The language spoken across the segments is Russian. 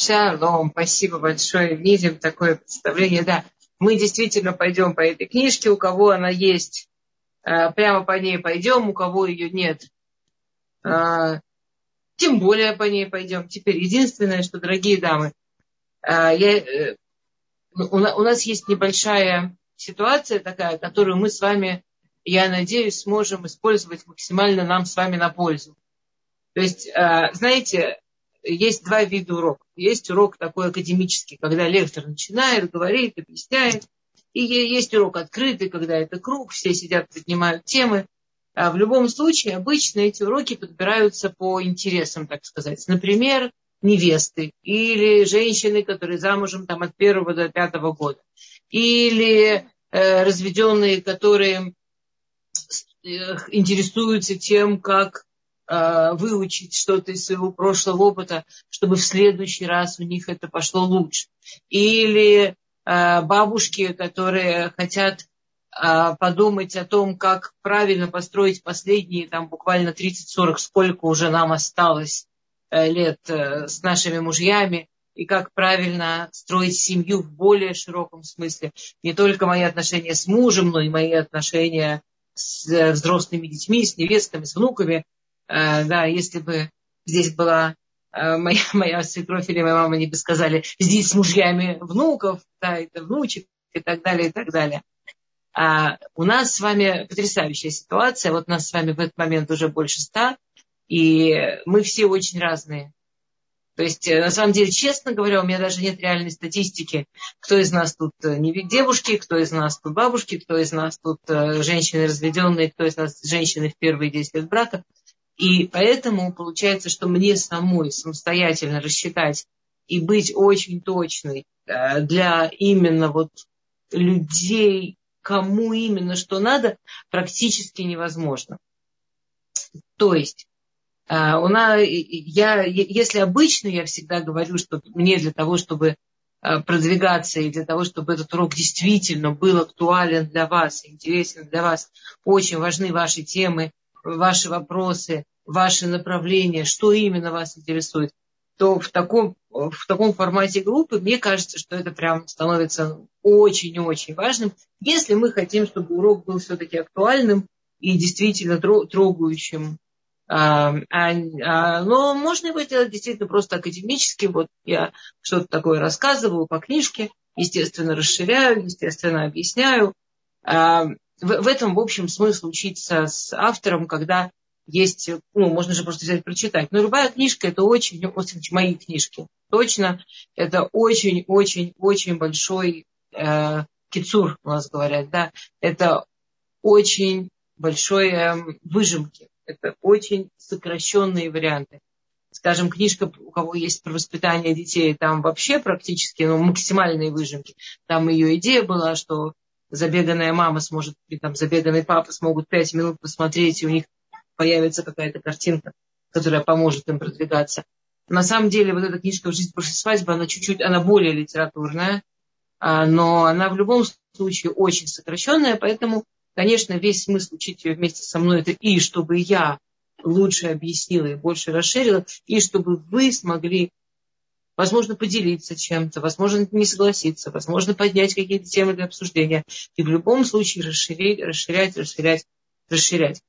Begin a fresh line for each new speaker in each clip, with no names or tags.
Шалом, спасибо большое. Видим такое представление. Да, мы действительно пойдем по этой книжке. У кого она есть, э, прямо по ней пойдем. У кого ее нет, э, тем более по ней пойдем. Теперь единственное, что, дорогие дамы, э, я, у нас есть небольшая ситуация такая, которую мы с вами, я надеюсь, сможем использовать максимально нам с вами на пользу. То есть, знаете, есть два вида уроков. Есть урок такой академический, когда лектор начинает, говорит, объясняет. И есть урок открытый, когда это круг, все сидят, поднимают темы. А в любом случае, обычно эти уроки подбираются по интересам, так сказать. Например, невесты или женщины, которые замужем там, от первого до пятого года. Или э, разведенные, которые э, интересуются тем, как выучить что-то из своего прошлого опыта, чтобы в следующий раз у них это пошло лучше. Или э, бабушки, которые хотят э, подумать о том, как правильно построить последние там буквально 30-40, сколько уже нам осталось лет с нашими мужьями, и как правильно строить семью в более широком смысле. Не только мои отношения с мужем, но и мои отношения с взрослыми детьми, с невестками, с внуками, Э, да, если бы здесь была э, моя, моя свекровь или моя мама, они бы сказали, здесь с мужьями внуков, да, это внучек и так далее, и так далее. А у нас с вами потрясающая ситуация. Вот нас с вами в этот момент уже больше ста, и мы все очень разные. То есть, э, на самом деле, честно говоря, у меня даже нет реальной статистики, кто из нас тут не девушки, кто из нас тут бабушки, кто из нас тут женщины разведенные, кто из нас женщины в первые 10 лет брака. И поэтому получается, что мне самой самостоятельно рассчитать и быть очень точной э, для именно вот людей, кому именно что надо, практически невозможно. То есть э, у нас, я, если обычно я всегда говорю, что мне для того, чтобы э, продвигаться и для того, чтобы этот урок действительно был актуален для вас, интересен для вас, очень важны ваши темы, ваши вопросы, ваши направления, что именно вас интересует, то в таком, в таком формате группы, мне кажется, что это прям становится очень-очень важным, если мы хотим, чтобы урок был все-таки актуальным и действительно трогающим. А, а, а, но можно его сделать действительно просто академически. Вот я что-то такое рассказываю по книжке, естественно, расширяю, естественно, объясняю. В, в этом, в общем, смысл учиться с автором, когда есть, ну, можно же просто взять прочитать. Но любая книжка это очень, очень мои книжки. Точно, это очень-очень-очень большой э, кицур, у нас говорят, да. Это очень большой э, выжимки. Это очень сокращенные варианты. Скажем, книжка, у кого есть про воспитание детей, там вообще практически ну, максимальные выжимки. Там ее идея была, что забеганная мама сможет, или там забеганный папа смогут пять минут посмотреть, и у них появится какая-то картинка, которая поможет им продвигаться. На самом деле, вот эта книжка «Жизнь после свадьбы», она чуть-чуть, она более литературная, а, но она в любом случае очень сокращенная, поэтому, конечно, весь смысл учить ее вместе со мной это и чтобы я лучше объяснила и больше расширила, и чтобы вы смогли, возможно, поделиться чем-то, возможно, не согласиться, возможно, поднять какие-то темы для обсуждения. И в любом случае расширять, расширять, расширять, расширять.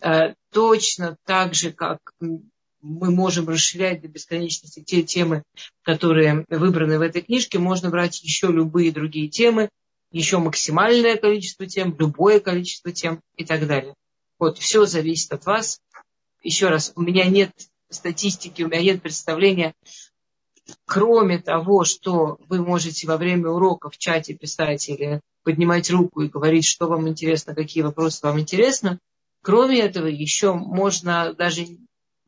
Э, точно так же, как мы можем расширять до бесконечности те темы, которые выбраны в этой книжке, можно брать еще любые другие темы, еще максимальное количество тем, любое количество тем и так далее. Вот, все зависит от вас. Еще раз, у меня нет статистики, у меня нет представления, кроме того, что вы можете во время урока в чате писать или поднимать руку и говорить, что вам интересно, какие вопросы вам интересны, Кроме этого, еще можно даже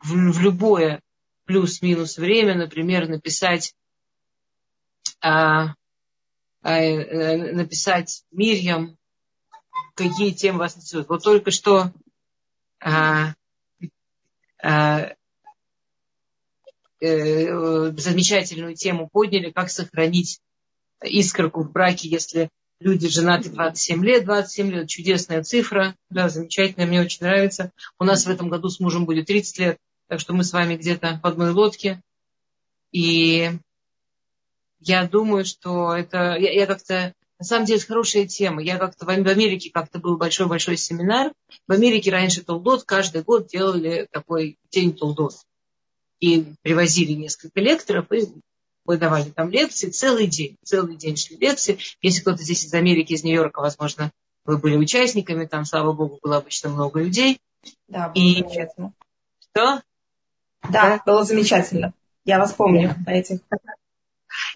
в, в любое плюс-минус время, например, написать, а, а, э, написать Мирьям, какие темы вас интересуют. Вот только что а, а, замечательную тему подняли, как сохранить искорку в браке, если люди женаты 27 лет, 27 лет, чудесная цифра, да, замечательная, мне очень нравится. У нас в этом году с мужем будет 30 лет, так что мы с вами где-то в одной лодке. И я думаю, что это... Я, я как-то... На самом деле, это хорошая тема. Я как-то в Америке как-то был большой-большой семинар. В Америке раньше Толдот каждый год делали такой день Толдот. И привозили несколько лекторов и выдавали там лекции целый день. Целый день шли лекции. Если кто-то здесь из Америки, из Нью-Йорка, возможно, вы были участниками, там, слава богу, было обычно много людей.
Да, было и... замечательно.
Что?
Да, да, было замечательно. Я вас помню на этих.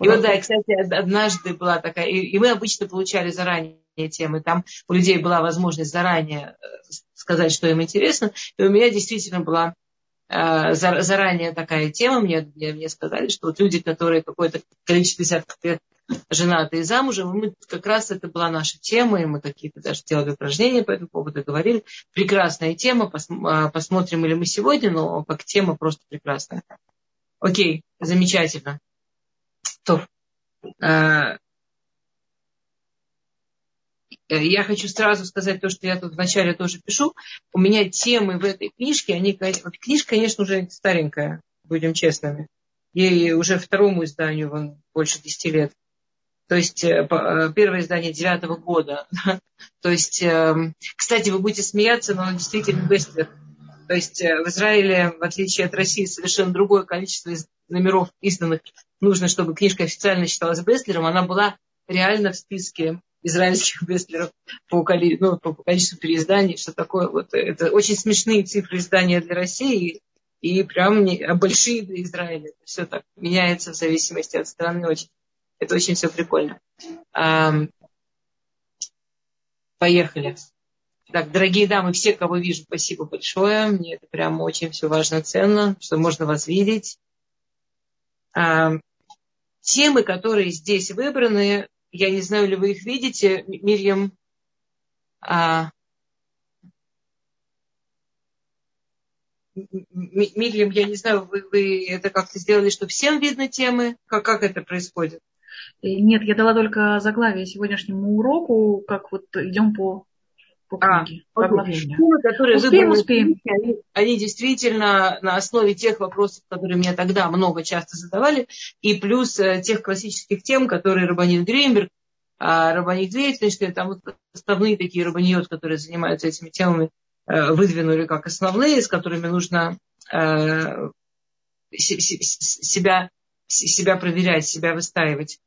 И вот, да, и, кстати, однажды была такая, и, и мы обычно получали заранее темы, там у людей была возможность заранее э, сказать, что им интересно, и у меня действительно была заранее такая тема, мне, мне, мне сказали, что вот люди, которые какое-то количество десятков лет женаты и замужем, мы как раз это была наша тема, и мы какие-то даже делали упражнения по этому поводу, говорили. Прекрасная тема, пос, а, посмотрим или мы сегодня, но как тема просто прекрасная. Окей, замечательно. То, э, я хочу сразу сказать то, что я тут вначале тоже пишу. У меня темы в этой книжке, они, книжка, конечно, уже старенькая, будем честными. Ей уже второму изданию вон, больше 10 лет. То есть э, э, первое издание девятого года. То есть, эм, кстати, вы будете смеяться, но он действительно бестселлер. То есть в Израиле, в отличие от России, совершенно другое количество номеров изданных нужно, чтобы книжка официально считалась бестселлером, она была реально в списке израильских бестселлеров по, ну, по количеству переизданий, что такое. Вот, это очень смешные цифры издания для России и прям не, а большие для Израиля. Все так меняется в зависимости от страны. Очень, это очень все прикольно. А, поехали. Так, дорогие дамы, все, кого вижу, спасибо большое. Мне это прям очень все важно, ценно, что можно вас видеть. А, темы, которые здесь выбраны, я не знаю, ли вы их видите, Мирьям. А, Мирьям, я не знаю, вы, вы это как-то сделали, чтобы всем видно темы? Как, как это происходит?
Нет, я дала только заглавие сегодняшнему уроку, как вот идем по по
а, книге, а, по Школы, которые успеем, успеем. Они, они действительно на основе тех вопросов, которые мне тогда много часто задавали, и плюс э, тех классических тем, которые Рабанин Грейнберг, а Рабанит Вейцнштейн, там вот основные такие рабаниот, которые занимаются этими темами, э, выдвинули как основные, с которыми нужно э, себя, себя проверять, себя выстаивать.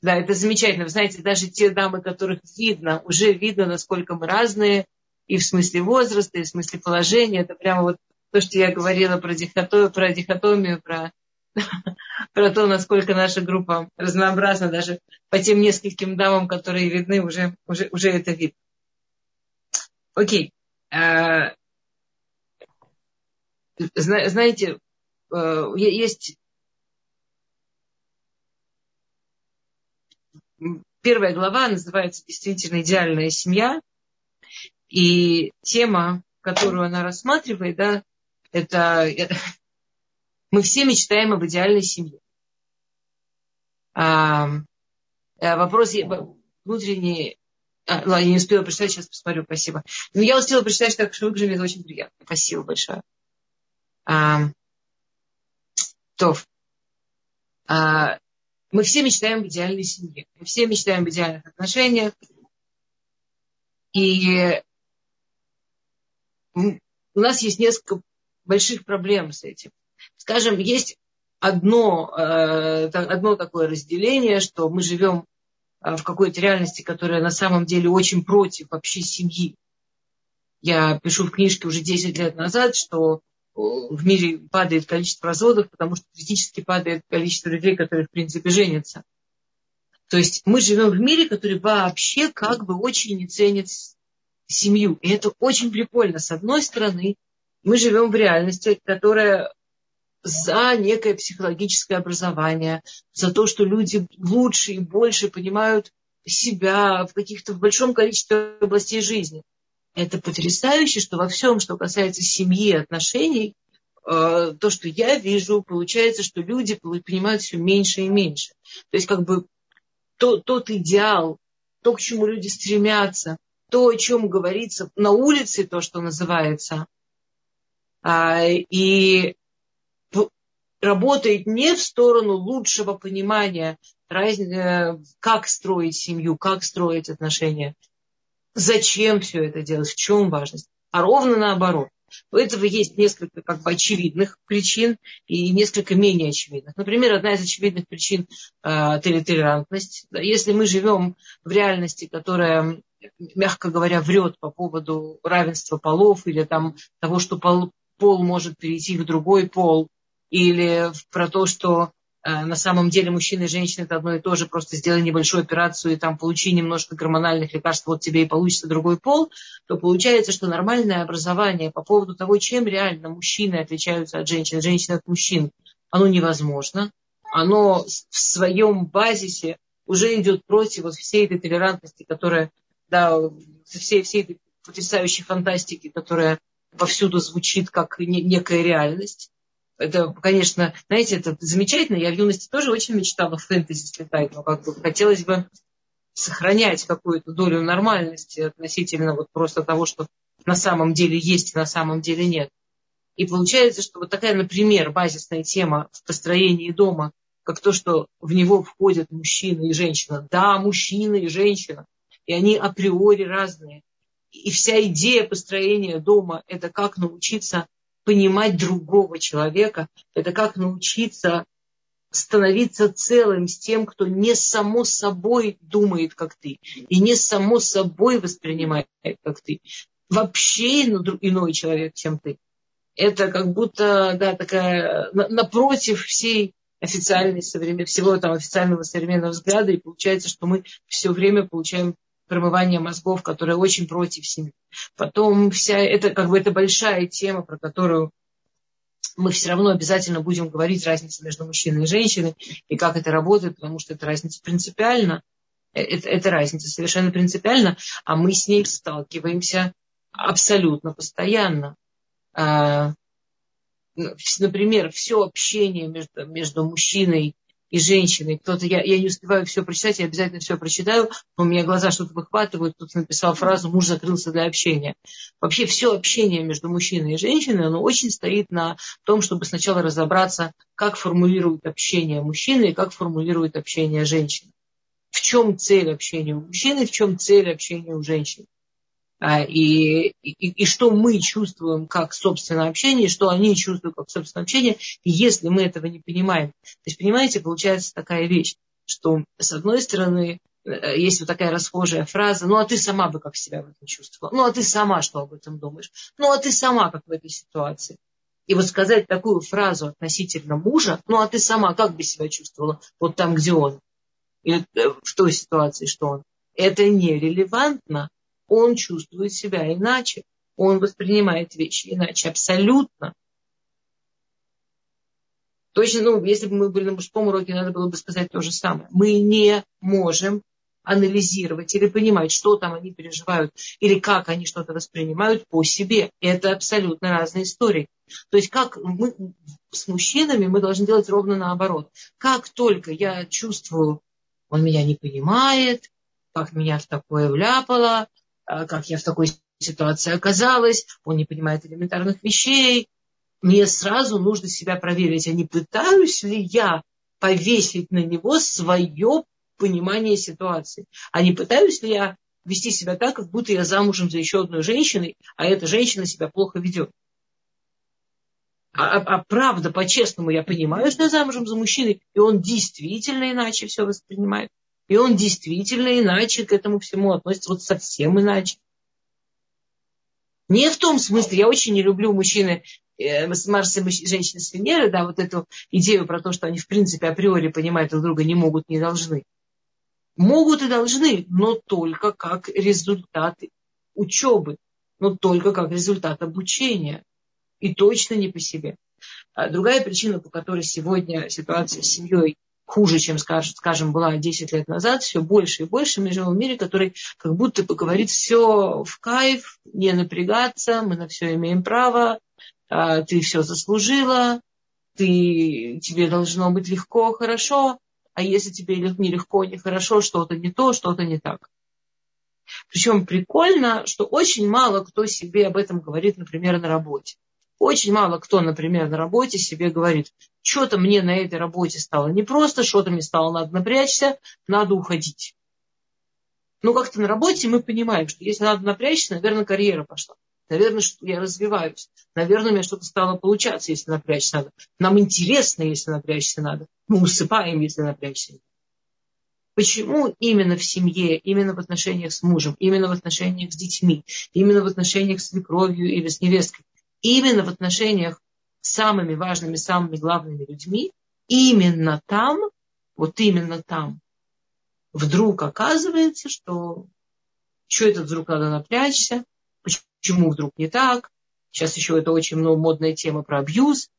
Да, это замечательно. Вы знаете, даже те дамы, которых видно, уже видно, насколько мы разные, и в смысле возраста, и в смысле положения. Это прямо вот то, что я говорила про дихотомию, про, дихотомию, про, про то, насколько наша группа разнообразна, даже по тем нескольким дамам, которые видны, уже, уже, уже это видно. Окей. А, знаете, э, есть первая глава называется действительно «Идеальная семья». И тема, которую она рассматривает, да, это, это мы все мечтаем об идеальной семье. А, а вопрос внутренний. А, ладно, я не успела прочитать, сейчас посмотрю, спасибо. Но я успела прочитать, так что выгляжу, это очень приятно. Спасибо большое. А, то. А, мы все мечтаем об идеальной семье. Мы все мечтаем об идеальных отношениях. И у нас есть несколько больших проблем с этим. Скажем, есть одно, э, одно такое разделение, что мы живем э, в какой-то реальности, которая на самом деле очень против вообще семьи. Я пишу в книжке уже 10 лет назад, что в мире падает количество разводов, потому что критически падает количество людей, которые, в принципе, женятся. То есть мы живем в мире, который вообще как бы очень не ценит семью. И это очень прикольно. С одной стороны, мы живем в реальности, которая за некое психологическое образование, за то, что люди лучше и больше понимают себя в каких-то в большом количестве областей жизни. Это потрясающе, что во всем, что касается семьи, отношений, э, то, что я вижу, получается, что люди понимают все меньше и меньше. То есть как бы то, тот идеал, то, к чему люди стремятся, то, о чем говорится на улице, то, что называется. А, и работает не в сторону лучшего понимания, э, как строить семью, как строить отношения, зачем все это делать, в чем важность, а ровно наоборот. У этого есть несколько как бы, очевидных причин и несколько менее очевидных. Например, одна из очевидных причин э, толерантность. Если мы живем в реальности, которая, мягко говоря, врет по поводу равенства полов или там, того, что пол, пол может перейти в другой пол, или про то, что на самом деле мужчина и женщина это одно и то же, просто сделай небольшую операцию и там получи немножко гормональных лекарств, вот тебе и получится другой пол, то получается, что нормальное образование по поводу того, чем реально мужчины отличаются от женщин, женщины от мужчин, оно невозможно. Оно в своем базисе уже идет против вот всей этой толерантности, которая, да, всей, всей этой потрясающей фантастики, которая повсюду звучит как некая реальность это, конечно, знаете, это замечательно. Я в юности тоже очень мечтала в фэнтези слетать, но как бы хотелось бы сохранять какую-то долю нормальности относительно вот просто того, что на самом деле есть и на самом деле нет. И получается, что вот такая, например, базисная тема в построении дома, как то, что в него входят мужчина и женщина. Да, мужчина и женщина. И они априори разные. И вся идея построения дома – это как научиться понимать другого человека, это как научиться становиться целым с тем, кто не само собой думает, как ты, и не само собой воспринимает, как ты. Вообще иной человек, чем ты. Это как будто, да, такая, напротив всей официальной современной, всего там официального современного взгляда, и получается, что мы все время получаем промывание мозгов, которое очень против семьи. Потом вся это как бы это большая тема, про которую мы все равно обязательно будем говорить разницу между мужчиной и женщиной и как это работает, потому что это разница принципиальна. Э, это, это разница совершенно принципиальна, а мы с ней сталкиваемся абсолютно постоянно. А, например, все общение между, между мужчиной и женщиной. Кто-то, я, я не успеваю все прочитать, я обязательно все прочитаю, но у меня глаза что-то выхватывают, кто-то написал фразу «муж закрылся для общения». Вообще все общение между мужчиной и женщиной, оно очень стоит на том, чтобы сначала разобраться, как формулирует общение мужчины и как формулирует общение женщины. В чем цель общения у мужчины, в чем цель общения у женщины. А, и, и, и что мы чувствуем как собственное общение, что они чувствуют как собственное общение, если мы этого не понимаем. То есть, понимаете, получается такая вещь, что с одной стороны э, есть вот такая расхожая фраза, ну а ты сама бы как себя в этом чувствовала, ну а ты сама что об этом думаешь, ну а ты сама как в этой ситуации. И вот сказать такую фразу относительно мужа, ну а ты сама как бы себя чувствовала вот там, где он, или э, в той ситуации, что он, это нерелевантно он чувствует себя иначе, он воспринимает вещи иначе, абсолютно. Точно, ну, если бы мы были на мужском уроке, надо было бы сказать то же самое. Мы не можем анализировать или понимать, что там они переживают, или как они что-то воспринимают по себе. Это абсолютно разные истории. То есть как мы с мужчинами мы должны делать ровно наоборот. Как только я чувствую, он меня не понимает, как меня в такое вляпало, как я в такой ситуации оказалась, он не понимает элементарных вещей. Мне сразу нужно себя проверить, а не пытаюсь ли я повесить на него свое понимание ситуации, а не пытаюсь ли я вести себя так, как будто я замужем за еще одной женщиной, а эта женщина себя плохо ведет. А, а, а правда, по-честному, я понимаю, что я замужем за мужчиной, и он действительно иначе все воспринимает. И он действительно иначе к этому всему относится, вот совсем иначе. Не в том смысле, я очень не люблю мужчины э, с Марса и женщины с Венеры, да, вот эту идею про то, что они в принципе априори понимать друг друга не могут, не должны. Могут и должны, но только как результат учебы, но только как результат обучения. И точно не по себе. А другая причина, по которой сегодня ситуация с семьей хуже, чем, скажем, была 10 лет назад, все больше и больше мы живем в мире, который как будто бы говорит все в кайф, не напрягаться, мы на все имеем право, а, ты все заслужила, ты, тебе должно быть легко, хорошо, а если тебе не легко, не хорошо, что-то не то, что-то не так. Причем прикольно, что очень мало кто себе об этом говорит, например, на работе. Очень мало кто, например, на работе себе говорит, что-то мне на этой работе стало не просто, что-то мне стало надо напрячься, надо уходить. Ну, как-то на работе мы понимаем, что если надо напрячься, наверное, карьера пошла. Наверное, что я развиваюсь. Наверное, у меня что-то стало получаться, если напрячься надо. Нам интересно, если напрячься надо. Мы усыпаем, если напрячься надо. Почему именно в семье, именно в отношениях с мужем, именно в отношениях с детьми, именно в отношениях с свекровью или с невесткой, именно в отношениях с самыми важными, самыми главными людьми, именно там, вот именно там, вдруг оказывается, что что это вдруг надо напрячься, почему вдруг не так. Сейчас еще это очень много модная тема про абьюз.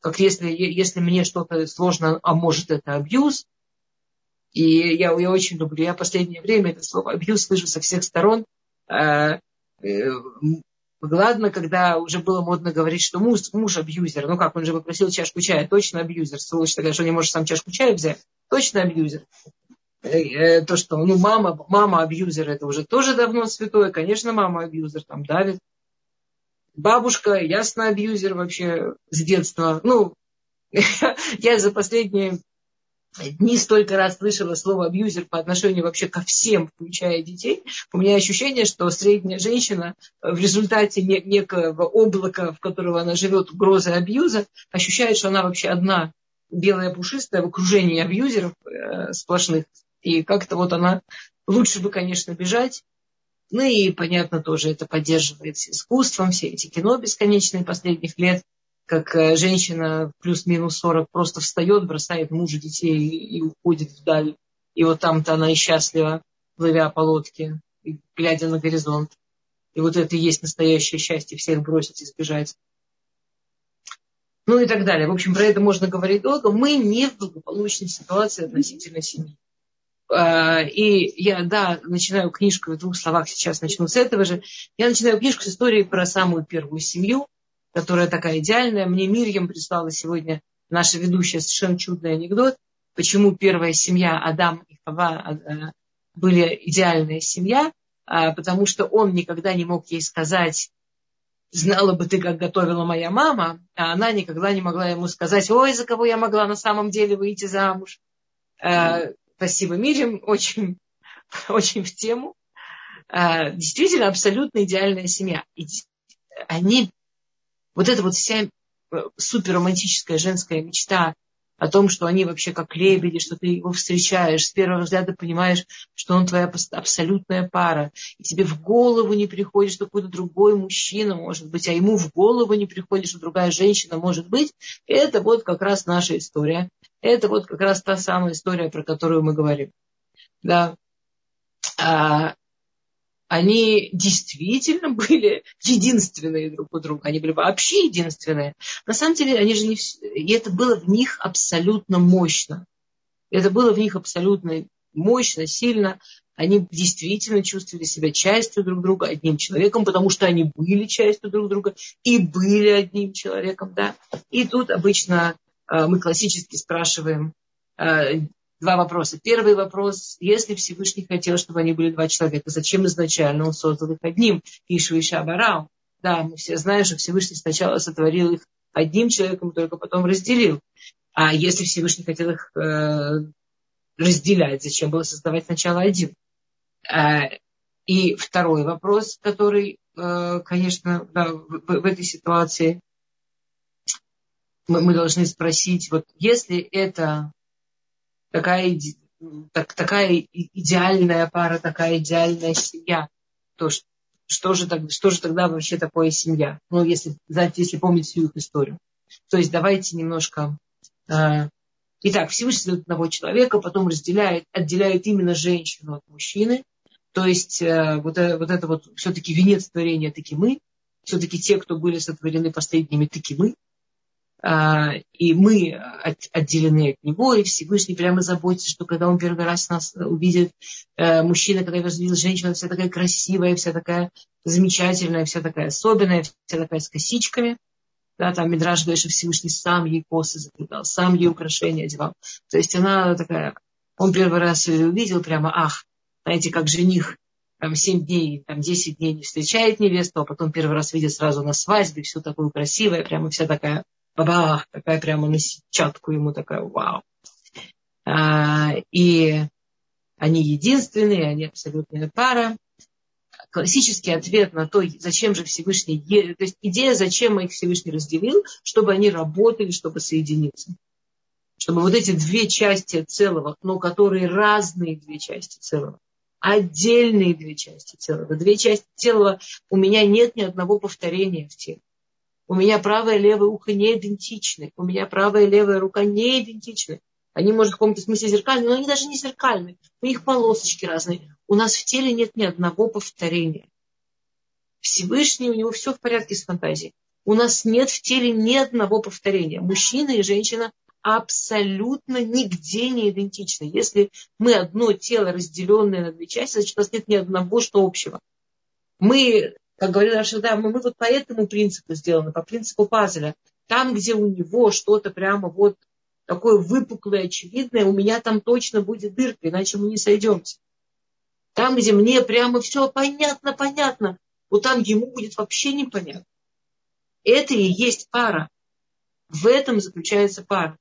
Как если, если мне что-то сложно, а может это абьюз. И я, я очень люблю, я в последнее время это слово абьюз слышу со всех сторон. Э, э, ладно, когда уже было модно говорить, что муж, муж абьюзер. Ну как, он же попросил чашку чая. Точно абьюзер. Сволочь такая, что не может сам чашку чая взять. Точно абьюзер. Э, то, что ну, мама, мама абьюзер, это уже тоже давно святое. Конечно, мама абьюзер, там давит. Бабушка, ясно, абьюзер вообще с детства. Ну, я за последние дни столько раз слышала слово абьюзер по отношению вообще ко всем, включая детей. У меня ощущение, что средняя женщина в результате некого облака, в которого она живет, угрозы абьюза, ощущает, что она вообще одна белая пушистая в окружении абьюзеров э, сплошных. И как-то вот она, лучше бы, конечно, бежать. Ну и, понятно, тоже это поддерживается искусством, все эти кино бесконечные последних лет, как э, женщина плюс-минус 40 просто встает, бросает мужа, детей и уходит вдаль. И вот там-то она и счастлива, плывя по лодке, и глядя на горизонт. И вот это и есть настоящее счастье, всех бросить и сбежать. Ну и так далее. В общем, про это можно говорить долго. Мы не в благополучной ситуации относительно семьи. А, и я, да, начинаю книжку в двух словах, сейчас начну с этого же. Я начинаю книжку с истории про самую первую семью, которая такая идеальная. Мне Мирьям прислала сегодня наша ведущая совершенно чудный анекдот, почему первая семья Адам и Хава а, были идеальная семья, а, потому что он никогда не мог ей сказать, знала бы ты, как готовила моя мама, а она никогда не могла ему сказать, ой, за кого я могла на самом деле выйти замуж. Спасибо, Мирим, очень, очень в тему. А, действительно, абсолютно идеальная семья. И они, вот эта вот вся э, суперромантическая женская мечта о том, что они вообще как лебеди, что ты его встречаешь, с первого взгляда понимаешь, что он твоя абсолютная пара, и тебе в голову не приходит, что какой-то другой мужчина может быть, а ему в голову не приходит, что другая женщина может быть, это вот как раз наша история. Это вот как раз та самая история, про которую мы говорим. Да. А, они действительно были единственные друг у друга. Они были вообще единственные. На самом деле, они же не... И это было в них абсолютно мощно. Это было в них абсолютно мощно, сильно. Они действительно чувствовали себя частью друг друга, одним человеком, потому что они были частью друг друга и были одним человеком. Да? И тут обычно Э, мы классически спрашиваем э, два вопроса. Первый вопрос, если Всевышний хотел, чтобы они были два человека, зачем изначально он создал их одним? Ишу и Шабарау. Да, мы все знаем, что Всевышний сначала сотворил их одним человеком, только потом разделил. А если Всевышний хотел их э, разделять, зачем было создавать сначала один? Э, и второй вопрос, который, э, конечно, да, в, в этой ситуации, мы, мы должны спросить, вот если это такая, так, такая идеальная пара, такая идеальная семья, то что, что, же, что же тогда вообще такое семья? Ну, если, знаете, если помнить всю их историю. То есть давайте немножко... Э, итак, Всевышний создает одного человека, потом разделяет, отделяет именно женщину от мужчины. То есть э, вот, э, вот это вот все-таки венец творения таки мы. Все-таки те, кто были сотворены последними, таки мы. А, и мы отделены от него, и Всевышний прямо заботится, что когда он первый раз нас увидит, э, мужчина, когда увидел женщина, вся такая красивая, вся такая замечательная, вся такая особенная, вся такая с косичками. Да, там Мидраж говорит, что Всевышний сам ей косы заплетал, сам ей украшения одевал. То есть она такая, он первый раз ее увидел, прямо, ах, знаете, как жених там 7 дней, там 10 дней не встречает невесту, а потом первый раз видит сразу на свадьбе, все такое красивое, прямо вся такая бабах, такая прямо на сетчатку ему такая, вау. А, и они единственные, они абсолютная пара. Классический ответ на то, зачем же Всевышний, то есть идея, зачем их Всевышний разделил, чтобы они работали, чтобы соединиться. Чтобы вот эти две части целого, но которые разные две части целого, отдельные две части целого. Две части целого у меня нет ни одного повторения в теле. У меня правое и левое ухо не идентичны. У меня правая и левая рука не идентичны. Они, может, в каком-то смысле зеркальные, но они даже не зеркальные. У них полосочки разные. У нас в теле нет ни одного повторения. Всевышний, у него все в порядке с фантазией. У нас нет в теле ни одного повторения. Мужчина и женщина абсолютно нигде не идентичны. Если мы одно тело, разделенное на две части, значит, у нас нет ни одного что общего. Мы, как говорил Рашида, мы, мы вот по этому принципу сделаны, по принципу пазля. Там, где у него что-то прямо вот такое выпуклое, очевидное, у меня там точно будет дырка, иначе мы не сойдемся. Там, где мне прямо все понятно, понятно, вот там ему будет вообще непонятно. Это и есть пара. В этом заключается пара.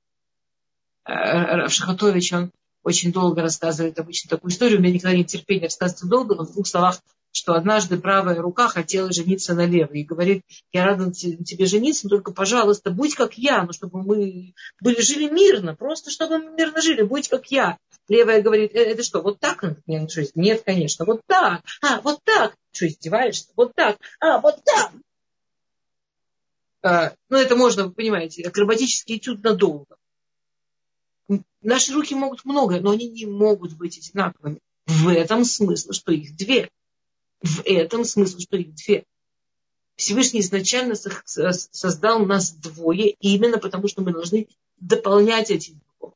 Э, Шахатович, он очень долго рассказывает обычно такую историю. У меня никогда нет терпения рассказывать долго, но в двух словах, что однажды правая рука хотела жениться на левой. И говорит, я рада тебе жениться, но только, пожалуйста, будь как я, ну, чтобы мы были, жили мирно, просто чтобы мы мирно жили, будь как я. Левая говорит, э, это что, вот так? Нет, конечно, вот так. А, вот так. Что, издеваешься? Вот так. А, вот так. А, ну, это можно, вы понимаете, акробатический этюд надолго. Наши руки могут многое, но они не могут быть одинаковыми. В этом смысл, что их две. В этом смысл, что две. Всевышний изначально создал нас двое, именно потому что мы должны дополнять эти двое.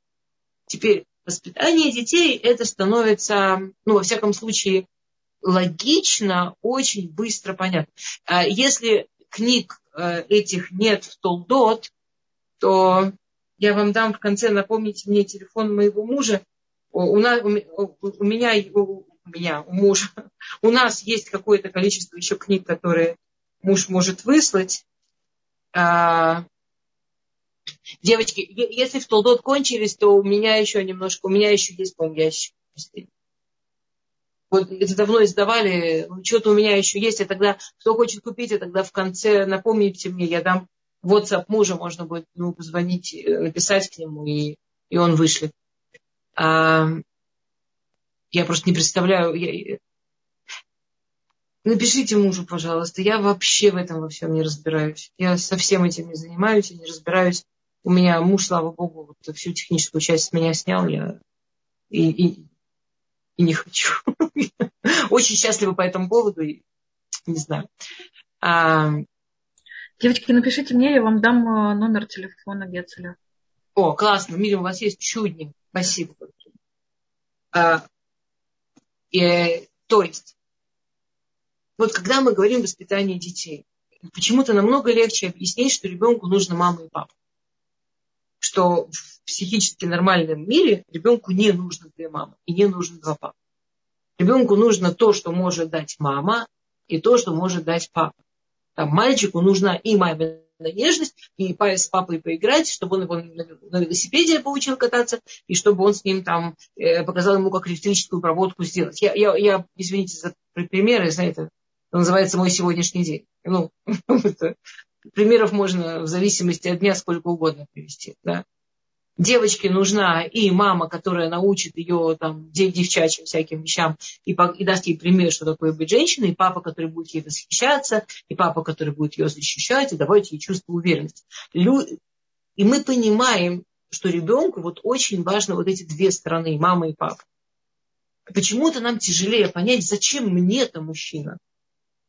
Теперь воспитание детей это становится, ну, во всяком случае, логично, очень быстро понятно. А если книг э, этих нет в Толдот, то я вам дам в конце, напомните мне телефон моего мужа. У, нас, у, у меня, у меня, у мужа, у нас есть какое-то количество еще книг, которые муж может выслать. А, девочки, если в Толдот кончились, то у меня еще немножко, у меня еще есть, по-моему, ящик. Вот это давно издавали, что-то у меня еще есть, и тогда, кто хочет купить, и тогда в конце напомните мне, я дам WhatsApp мужа, можно будет ему позвонить, э, написать к нему, и, и он вышлет. А, я просто не представляю. Я... Напишите мужу, пожалуйста. Я вообще в этом во всем не разбираюсь. Я совсем этим не занимаюсь, я не разбираюсь. У меня муж, слава богу, вот всю техническую часть с меня снял. Я и, и, и не хочу. Очень счастлива по этому поводу. И, не знаю. А,
Девочки, напишите мне, я вам дам э, номер телефона Гецеля.
О, классно. Мирим, у вас есть чудник. Спасибо. А, и, то есть, вот когда мы говорим о воспитании детей, почему-то намного легче объяснить, что ребенку нужно мама и папа. Что в психически нормальном мире ребенку не нужно две мамы и не нужно два папы. Ребенку нужно то, что может дать мама, и то, что может дать папа. Там, мальчику нужна и мамина нежность, и с папой поиграть, чтобы он его на велосипеде получил кататься, и чтобы он с ним там э, показал ему, как электрическую проводку сделать. Я, я, я извините за примеры, знаете, это называется мой сегодняшний день. Ну, примеров можно в зависимости от дня сколько угодно привести. Да? Девочке нужна и мама, которая научит ее там, девчачьим всяким вещам и, и даст ей пример, что такое быть женщиной, и папа, который будет ей восхищаться, и папа, который будет ее защищать, и давать ей чувство уверенности. Лю... И мы понимаем, что ребенку вот очень важно вот эти две стороны, мама и папа. Почему-то нам тяжелее понять, зачем мне-то мужчина.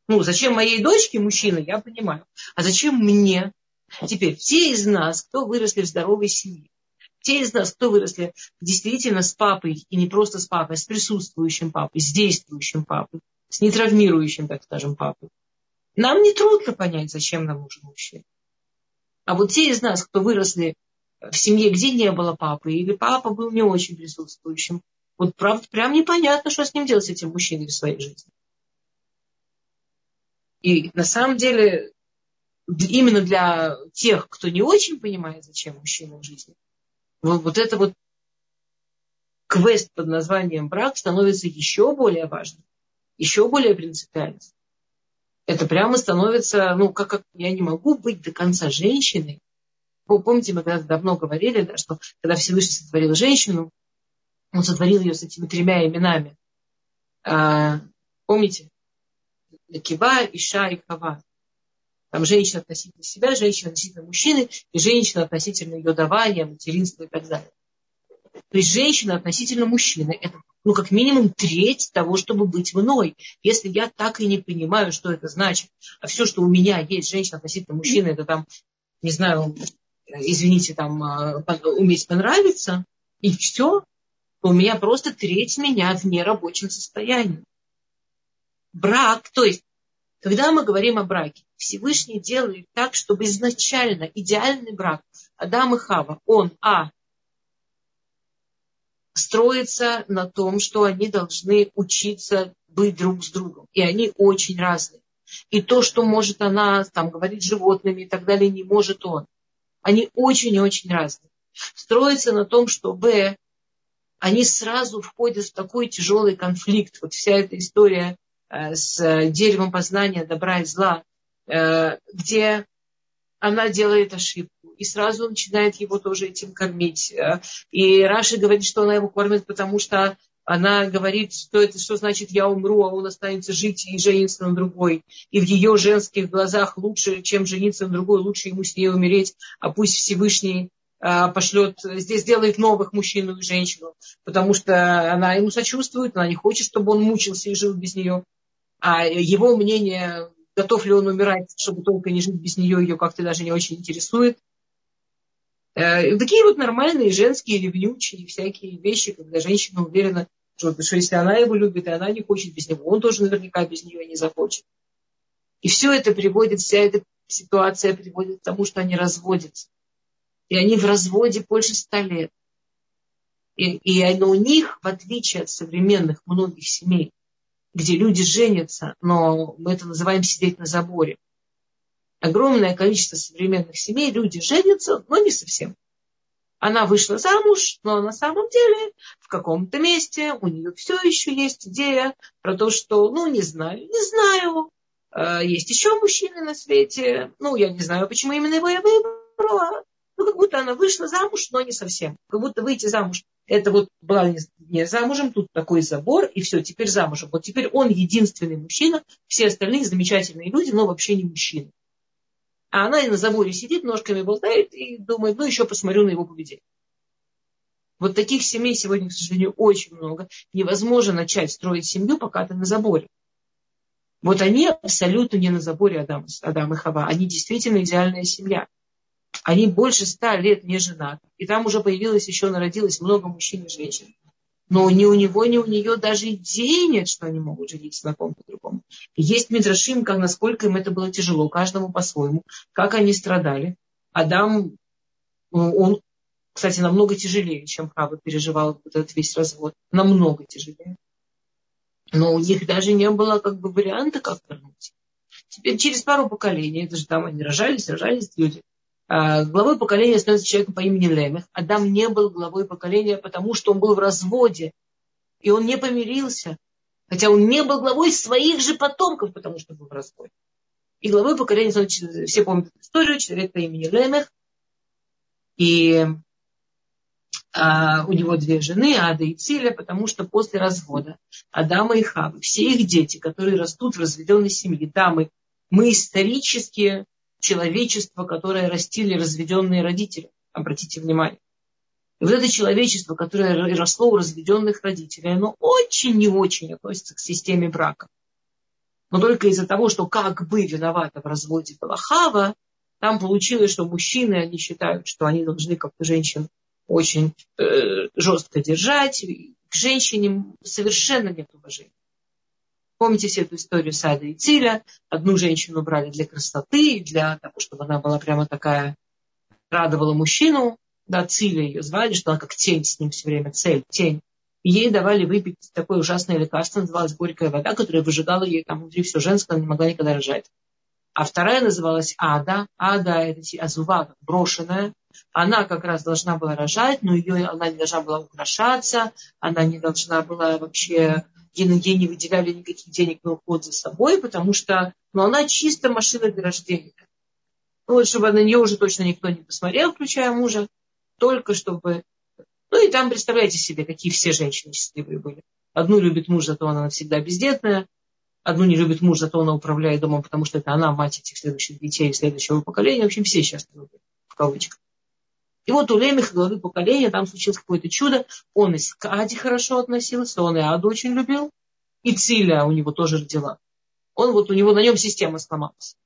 Ну, зачем моей дочке мужчина, я понимаю. А зачем мне? Теперь, все из нас, кто выросли в здоровой семье, те из нас, кто выросли действительно с папой, и не просто с папой, а с присутствующим папой, с действующим папой, с нетравмирующим, так скажем, папой, нам не трудно понять, зачем нам нужен мужчина. А вот те из нас, кто выросли в семье, где не было папы, или папа был не очень присутствующим, вот правда, прям непонятно, что с ним делать, с этим мужчиной в своей жизни. И на самом деле именно для тех, кто не очень понимает, зачем мужчина в жизни, вот, это вот квест под названием брак становится еще более важным, еще более принципиальным. Это прямо становится, ну, как, как я не могу быть до конца женщиной. Вы помните, мы когда давно говорили, да, что когда Всевышний сотворил женщину, он сотворил ее с этими тремя именами. А, помните? Кива, Иша и Хава. Там женщина относительно себя, женщина относительно мужчины и женщина относительно ее давания, материнства и так далее. То есть женщина относительно мужчины – это ну, как минимум треть того, чтобы быть мной. Если я так и не понимаю, что это значит, а все, что у меня есть, женщина относительно мужчины, это там, не знаю, извините, там, а, уметь понравиться, и все, то у меня просто треть меня в нерабочем состоянии. Брак, то есть, когда мы говорим о браке, Всевышний делает так, чтобы изначально идеальный брак Адам и Хава, он, а, строится на том, что они должны учиться быть друг с другом. И они очень разные. И то, что может она там говорить животными и так далее, не может он. Они очень и очень разные. Строится на том, что Б, они сразу входят в такой тяжелый конфликт. Вот вся эта история с деревом познания добра и зла, э, где она делает ошибку и сразу начинает его тоже этим кормить. Э, и Раши говорит, что она его кормит, потому что она говорит, что это что значит я умру, а он останется жить и жениться на другой. И в ее женских глазах лучше, чем жениться на другой, лучше ему с ней умереть, а пусть Всевышний э, пошлет, здесь делает новых мужчину и женщину, потому что она ему сочувствует, она не хочет, чтобы он мучился и жил без нее. А его мнение, готов ли он умирать, чтобы только не жить без нее, ее как-то даже не очень интересует. Э, такие вот нормальные женские ревнючие всякие вещи, когда женщина уверена, что, что если она его любит, и она не хочет без него, он тоже наверняка без нее не захочет. И все это приводит, вся эта ситуация приводит к тому, что они разводятся. И они в разводе больше ста лет. И, и но у них, в отличие от современных многих семей, где люди женятся, но мы это называем сидеть на заборе, огромное количество современных семей, люди женятся, но не совсем. Она вышла замуж, но на самом деле в каком-то месте у нее все еще есть идея про то, что, ну, не знаю, не знаю, э, есть еще мужчины на свете, ну, я не знаю, почему именно его я выбрала. Ну, как будто она вышла замуж, но не совсем. Как будто выйти замуж. Это вот была не, замужем, тут такой забор, и все, теперь замужем. Вот теперь он единственный мужчина, все остальные замечательные люди, но вообще не мужчины. А она и на заборе сидит, ножками болтает и думает, ну еще посмотрю на его поведение. Вот таких семей сегодня, к сожалению, очень много. Невозможно начать строить семью, пока ты на заборе. Вот они абсолютно не на заборе Адам, Адам и Хава. Они действительно идеальная семья. Они больше ста лет не женаты. И там уже появилось, еще народилось много мужчин и женщин. Но ни у него, ни у нее даже идеи нет, что они могут жениться на ком-то другом. Есть Мидрашим, как, насколько им это было тяжело, каждому по-своему, как они страдали. Адам, он, кстати, намного тяжелее, чем Хава переживал вот этот весь развод. Намного тяжелее. Но у них даже не было как бы варианта, как вернуть. Теперь через пару поколений, это же там они рожались, рожались люди. А, главой поколения становится человек по имени Лемех. Адам не был главой поколения, потому что он был в разводе. И он не помирился. Хотя он не был главой своих же потомков, потому что был в разводе. И главой поколения, становится, все помнят эту историю, человек по имени Лемех. И а, у него две жены, Ада и Циля, потому что после развода Адама и Хавы, все их дети, которые растут в разведенной семье, да, мы, мы исторически человечество, которое растили разведенные родители. Обратите внимание. И вот это человечество, которое росло у разведенных родителей, оно очень не очень относится к системе брака. Но только из-за того, что как бы виновата в разводе была Хава, там получилось, что мужчины, они считают, что они должны как-то женщин очень э, жестко держать. К женщине совершенно нет уважения. Помните всю эту историю Сада и Циля? Одну женщину брали для красоты, для того, чтобы она была прямо такая, радовала мужчину. Да, Циля ее звали, что она как тень с ним все время, цель, тень. ей давали выпить такое ужасное лекарство, называлось горькая вода, которая выжигала ей там внутри все женское, она не могла никогда рожать. А вторая называлась Ада. Ада – это азува, брошенная. Она как раз должна была рожать, но ее, она не должна была украшаться, она не должна была вообще, ей, не выделяли никаких денег на уход за собой, потому что ну, она чисто машина для рождения. Ну, вот, чтобы на нее уже точно никто не посмотрел, включая мужа, только чтобы... Ну и там, представляете себе, какие все женщины счастливые были. Одну любит муж, зато она навсегда бездетная, Одну не любит муж, зато она управляет домом, потому что это она мать этих следующих детей, следующего поколения. В общем, все счастливы, в кавычках. И вот у Лемеха, главы поколения, там случилось какое-то чудо. Он и с Кади хорошо относился, он и Аду очень любил. И Циля у него тоже родила. Он вот у него на нем система сломалась.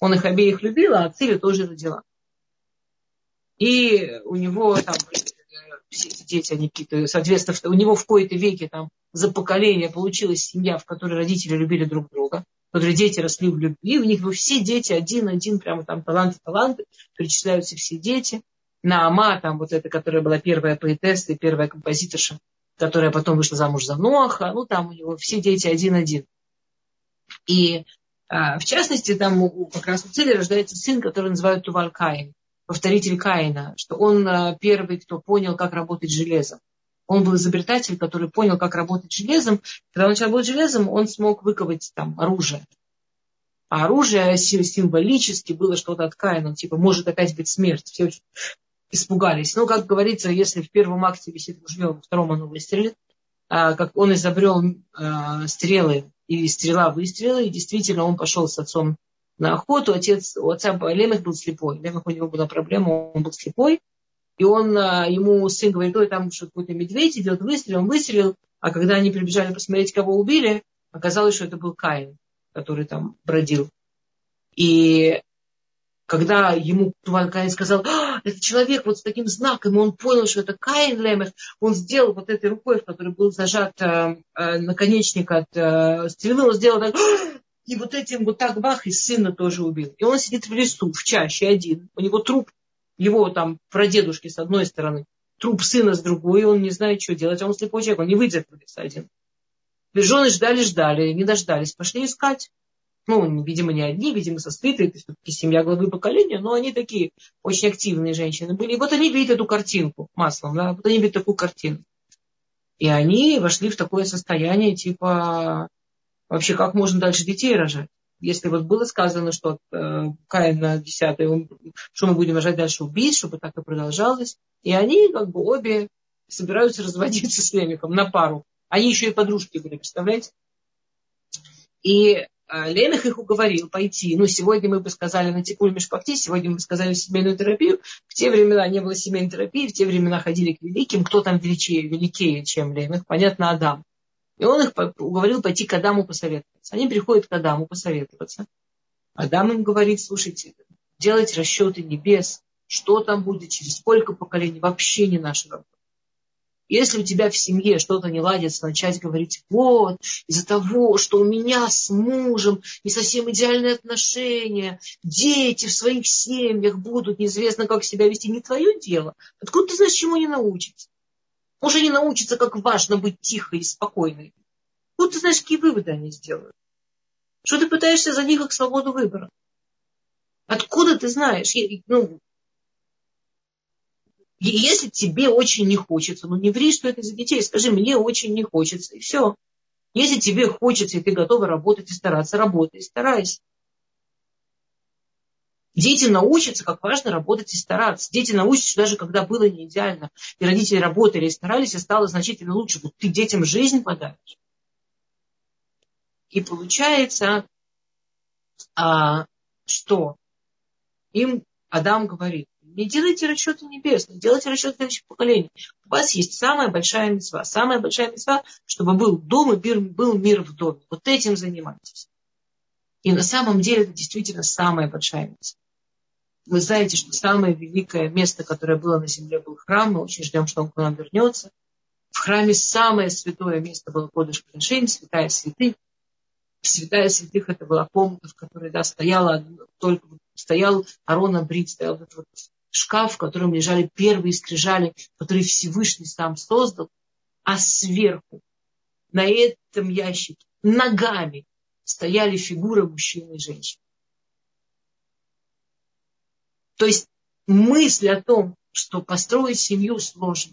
Он их обеих любил, а Циля тоже родила. И у него там все эти дети, они какие-то, соответственно, у него в кои-то веке там за поколение получилась семья, в которой родители любили друг друга, в которой дети росли в любви, у них ну, все дети один-один, прямо там таланты, таланты, перечисляются все дети. Наама, там вот эта, которая была первая поэтесса и первая композиторша, которая потом вышла замуж за Ноаха, ну там у него все дети один-один. И а, в частности, там как раз у цели рождается сын, который называют Туваль Каин повторитель Каина, что он э, первый, кто понял, как работать железом. Он был изобретатель, который понял, как работать железом. Когда он начал работать железом, он смог выковать там оружие. А оружие символически было что-то от Каина, типа, может опять быть смерть. Все очень испугались. Но, как говорится, если в первом акте висит ружье, во втором оно выстрелит, а, как он изобрел а, стрелы, и стрела выстрелила, и действительно он пошел с отцом на охоту. Отец, у отца Лемех был слепой. Лемех у него была проблема, он был слепой. И он, а, ему сын говорит, ой, там что какой-то медведь идет, выстрел, он выстрелил. А когда они прибежали посмотреть, кого убили, оказалось, что это был Каин, который там бродил. И когда ему Каин сказал, а, это человек вот с таким знаком, он понял, что это Каин Лемех, он сделал вот этой рукой, в которой был зажат э, э, наконечник от э, стрелы, он сделал так, «А, и вот этим вот так бах, и сына тоже убил. И он сидит в лесу, в чаще один. У него труп его там прадедушки с одной стороны, труп сына с другой, он не знает, что делать. А он слепой человек, он не выйдет в лес один. Жены ждали, ждали, не дождались, пошли искать. Ну, видимо, не одни, видимо, со свитой, это все-таки семья главы поколения, но они такие очень активные женщины были. И вот они видят эту картинку маслом, да, вот они видят такую картину. И они вошли в такое состояние, типа, Вообще, как можно дальше детей рожать? Если вот было сказано, что э, Каин на 10 он, что мы будем рожать дальше убить, чтобы так и продолжалось. И они как бы обе собираются разводиться с Лемиком на пару. Они еще и подружки были, представляете? И э, Лемех их уговорил пойти. Ну, сегодня мы бы сказали на текуль мешпахти, сегодня мы бы сказали семейную терапию. В те времена не было семейной терапии, в те времена ходили к великим. Кто там величее, великее, чем Лемех? Понятно, Адам. И он их уговорил пойти к Адаму посоветоваться. Они приходят к Адаму посоветоваться. Адам им говорит, слушайте, делать расчеты небес, что там будет, через сколько поколений, вообще не наша работа. Если у тебя в семье что-то не ладится, начать говорить, вот, из-за того, что у меня с мужем не совсем идеальные отношения, дети в своих семьях будут неизвестно, как себя вести, не твое дело. Откуда ты знаешь, чему не научиться? Может, они научатся, как важно быть тихой и спокойной. Вот ты знаешь, какие выводы они сделают. Что ты пытаешься за них как свободу выбора? Откуда ты знаешь? Ну, если тебе очень не хочется, ну не ври, что это за детей, скажи, мне очень не хочется, и все. Если тебе хочется, и ты готова работать и стараться, работай старайся. Дети научатся, как важно работать и стараться. Дети научатся, даже когда было не идеально, и родители работали и старались, и стало значительно лучше. Вот ты детям жизнь подаришь. И получается, а, что им Адам говорит, не делайте расчеты небесные, делайте расчеты следующих поколений. У вас есть самая большая мецва. Самая большая мецва, чтобы был дом и был мир в доме. Вот этим занимайтесь. И на самом деле это действительно самая большая мецва. Вы знаете, что самое великое место, которое было на земле, был храм. Мы очень ждем, что он к нам вернется. В храме самое святое место было Кодыш Кадашин, святая святых. Святая святых это была комната, в которой да, стояла, только стоял Арона Брит, стоял этот вот шкаф, в котором лежали первые скрижали, которые Всевышний сам создал. а сверху, на этом ящике, ногами стояли фигуры мужчины и женщины. То есть мысль о том, что построить семью сложно.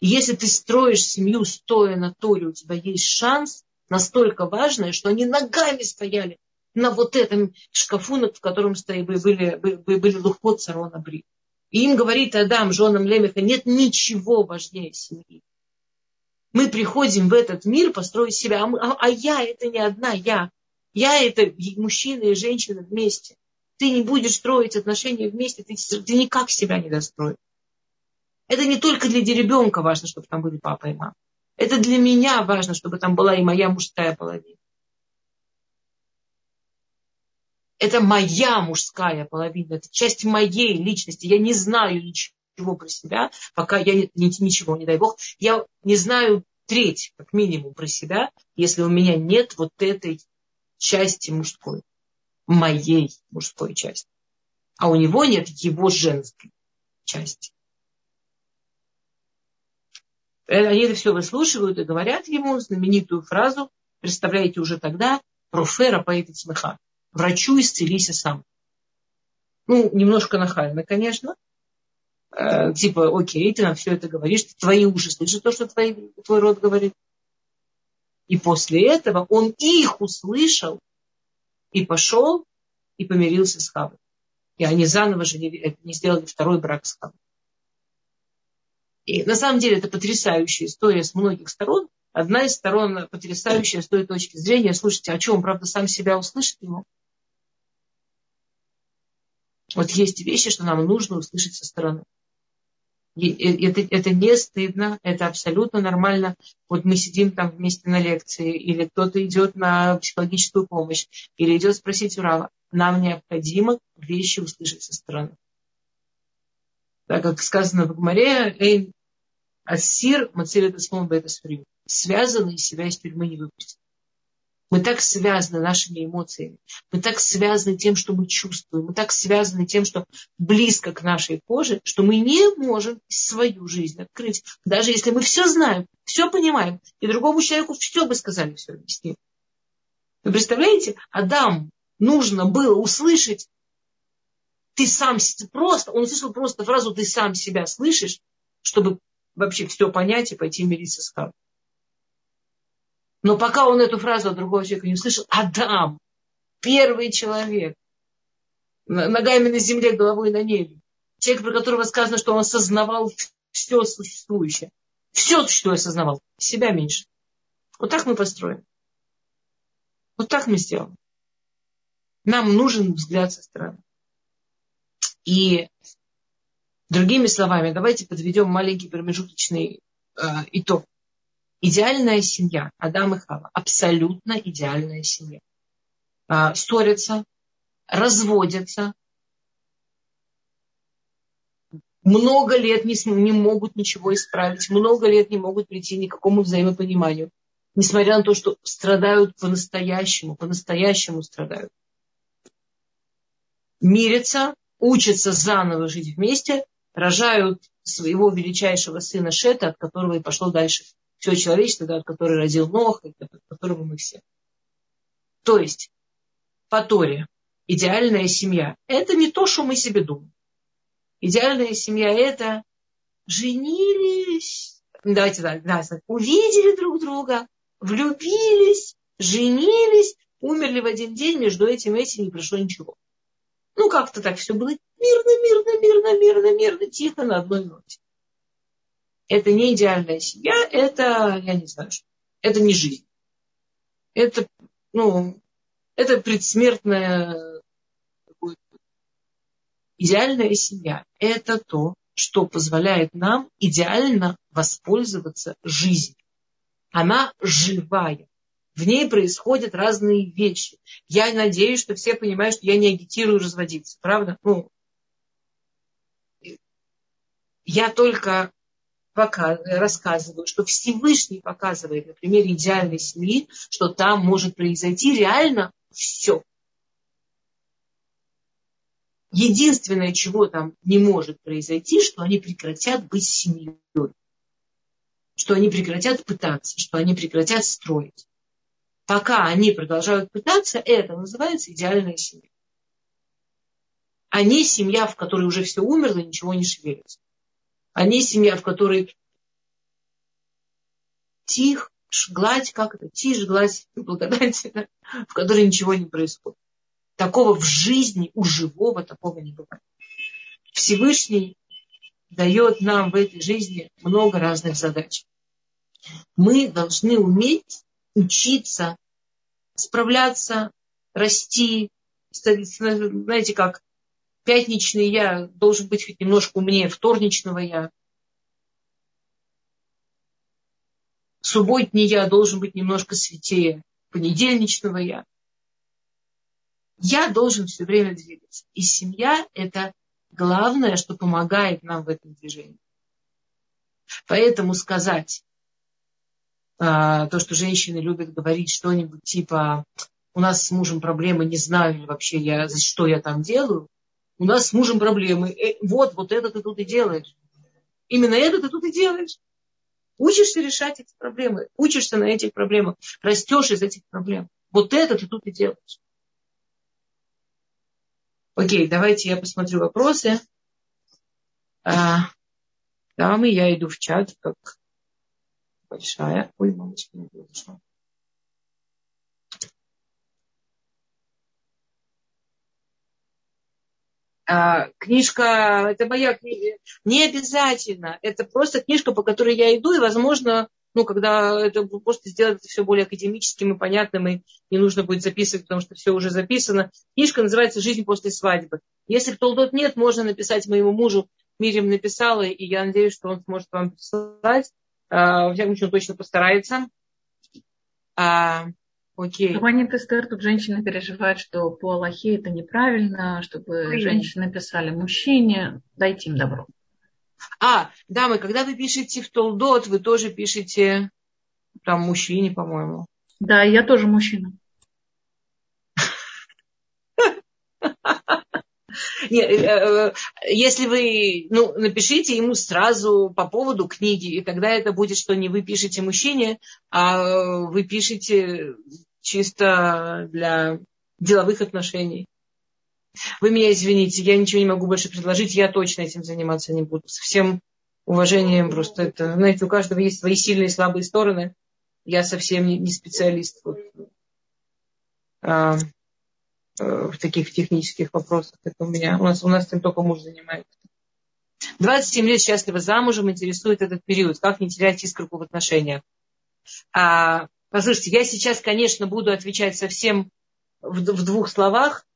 И если ты строишь семью, стоя на Торе, у тебя есть шанс, настолько важное, что они ногами стояли на вот этом шкафу, в котором стояли, были, были, были лухот Сарона Бри. И им говорит Адам, женам Лемеха, нет ничего важнее семьи. Мы приходим в этот мир построить себя, а, а, а я это не одна я. Я это мужчина и женщина вместе. Ты не будешь строить отношения вместе, ты, ты никак себя не достроишь. Это не только для ребенка важно, чтобы там были папа и мама. Это для меня важно, чтобы там была и моя мужская половина. Это моя мужская половина, это часть моей личности. Я не знаю ничего про себя, пока я не, ничего, не дай бог. Я не знаю треть, как минимум, про себя, если у меня нет вот этой части мужской, моей мужской части. А у него нет его женской части. Э, они это все выслушивают и говорят ему знаменитую фразу, представляете, уже тогда, профера поэт смеха. Врачу исцелися сам. Ну, немножко нахально, конечно. Э, типа, окей, ты нам все это говоришь, твои уши слышат то, что твой, твой рот говорит. И после этого он их услышал и пошел и помирился с Хавой. И они заново же не, не сделали второй брак с Хавой. И на самом деле это потрясающая история с многих сторон. Одна из сторон потрясающая с той точки зрения, слушайте, что, он, правда, сам себя услышит ему? Вот есть вещи, что нам нужно услышать со стороны. Это, это не стыдно, это абсолютно нормально. Вот мы сидим там вместе на лекции, или кто-то идет на психологическую помощь, или идет спросить Урала. Нам необходимо вещи услышать со стороны. Так как сказано в Гмаре, Ассир Мацелит Аслон Бетасфрим. Связанный из себя из тюрьмы не выпустит. Мы так связаны нашими эмоциями. Мы так связаны тем, что мы чувствуем. Мы так связаны тем, что близко к нашей коже, что мы не можем свою жизнь открыть. Даже если мы все знаем, все понимаем, и другому человеку все бы сказали, все объяснили. Вы представляете, Адам нужно было услышать, ты сам просто, он услышал просто фразу, ты сам себя слышишь, чтобы вообще все понять и пойти мириться с Хавой. Но пока он эту фразу от другого человека не услышал, Адам, первый человек, ногами на земле, головой на небе, человек, про которого сказано, что он осознавал все существующее. Все, что осознавал, себя меньше. Вот так мы построим. Вот так мы сделаем. Нам нужен взгляд со стороны. И Другими словами, давайте подведем маленький промежуточный э, итог. Идеальная семья, Адам и Хава, абсолютно идеальная семья. Э, ссорятся, разводятся, много лет не, не могут ничего исправить, много лет не могут прийти ни к какому взаимопониманию, несмотря на то, что страдают по-настоящему, по-настоящему страдают. Мирятся, учатся заново жить вместе, рожают своего величайшего сына Шета, от которого и пошло дальше все человечество, да, от которого родил Нох, от которого мы все. То есть, по Торе, идеальная семья – это не то, что мы себе думаем. Идеальная семья – это женились, давайте так, да, увидели друг друга, влюбились, женились, умерли в один день, между этим и этим не прошло ничего. Ну, как-то так все было мирно, мирно, мирно, мирно, мирно, тихо на одной ноте. Это не идеальная семья, это, я не знаю, это не жизнь. Это, ну, это предсмертная идеальная семья. Это то, что позволяет нам идеально воспользоваться жизнью. Она живая. В ней происходят разные вещи. Я надеюсь, что все понимают, что я не агитирую разводиться. Правда? Ну, я только рассказываю, что Всевышний показывает на примере идеальной семьи, что там может произойти реально все. Единственное, чего там не может произойти, что они прекратят быть семьей. что они прекратят пытаться, что они прекратят строить. Пока они продолжают пытаться, это называется идеальная семья. А не семья, в которой уже все умерло ничего не шевелится. А не семья, в которой тих, гладь, как это, тишь, гладь, благодательно, в которой ничего не происходит. Такого в жизни у живого такого не бывает. Всевышний дает нам в этой жизни много разных задач. Мы должны уметь учиться, справляться, расти. Знаете, как пятничный я должен быть хоть немножко умнее вторничного я. Субботний я должен быть немножко святее понедельничного я. Я должен все время двигаться. И семья – это главное, что помогает нам в этом движении. Поэтому сказать а, то, что женщины любят говорить что-нибудь типа у нас с мужем проблемы, не знаю вообще я, что я там делаю. У нас с мужем проблемы. Э, вот, вот это ты тут и делаешь. Именно это ты тут и делаешь. Учишься решать эти проблемы. Учишься на этих проблемах. Растешь из этих проблем. Вот это ты тут и делаешь. Окей, давайте я посмотрю вопросы. А, дамы, я иду в чат, как большая. Ой, мамочка, не произошла. Книжка, это моя книга. Не обязательно. Это просто книжка, по которой я иду, и, возможно, ну, когда это просто сделать все более академическим и понятным, и не нужно будет записывать, потому что все уже записано. Книжка называется «Жизнь после свадьбы». Если кто-то нет, можно написать моему мужу. Мирим написала, и я надеюсь, что он сможет вам прислать. А, во всяком случае, он точно постарается.
Окей. Хванит Эстер, тут женщина переживает, что по Аллахе это неправильно, чтобы Ой. женщины написали мужчине, дайте им добро.
А, дамы, когда вы пишете в Толдот, вы тоже пишете там мужчине, по-моему.
Да, я тоже мужчина.
Нет, э, э, если вы, ну, напишите ему сразу по поводу книги, и тогда это будет, что не вы пишете мужчине, а вы пишете чисто для деловых отношений. Вы меня извините, я ничего не могу больше предложить, я точно этим заниматься не буду. Со всем уважением просто это, знаете, у каждого есть свои сильные и слабые стороны. Я совсем не, специалист вот, а, э, в таких технических вопросах. Это у меня, у нас, у нас этим только муж занимается. 27 лет счастливо замужем, интересует этот период. Как не терять искорку в отношениях? А, послушайте, я сейчас, конечно, буду отвечать совсем в, в двух словах.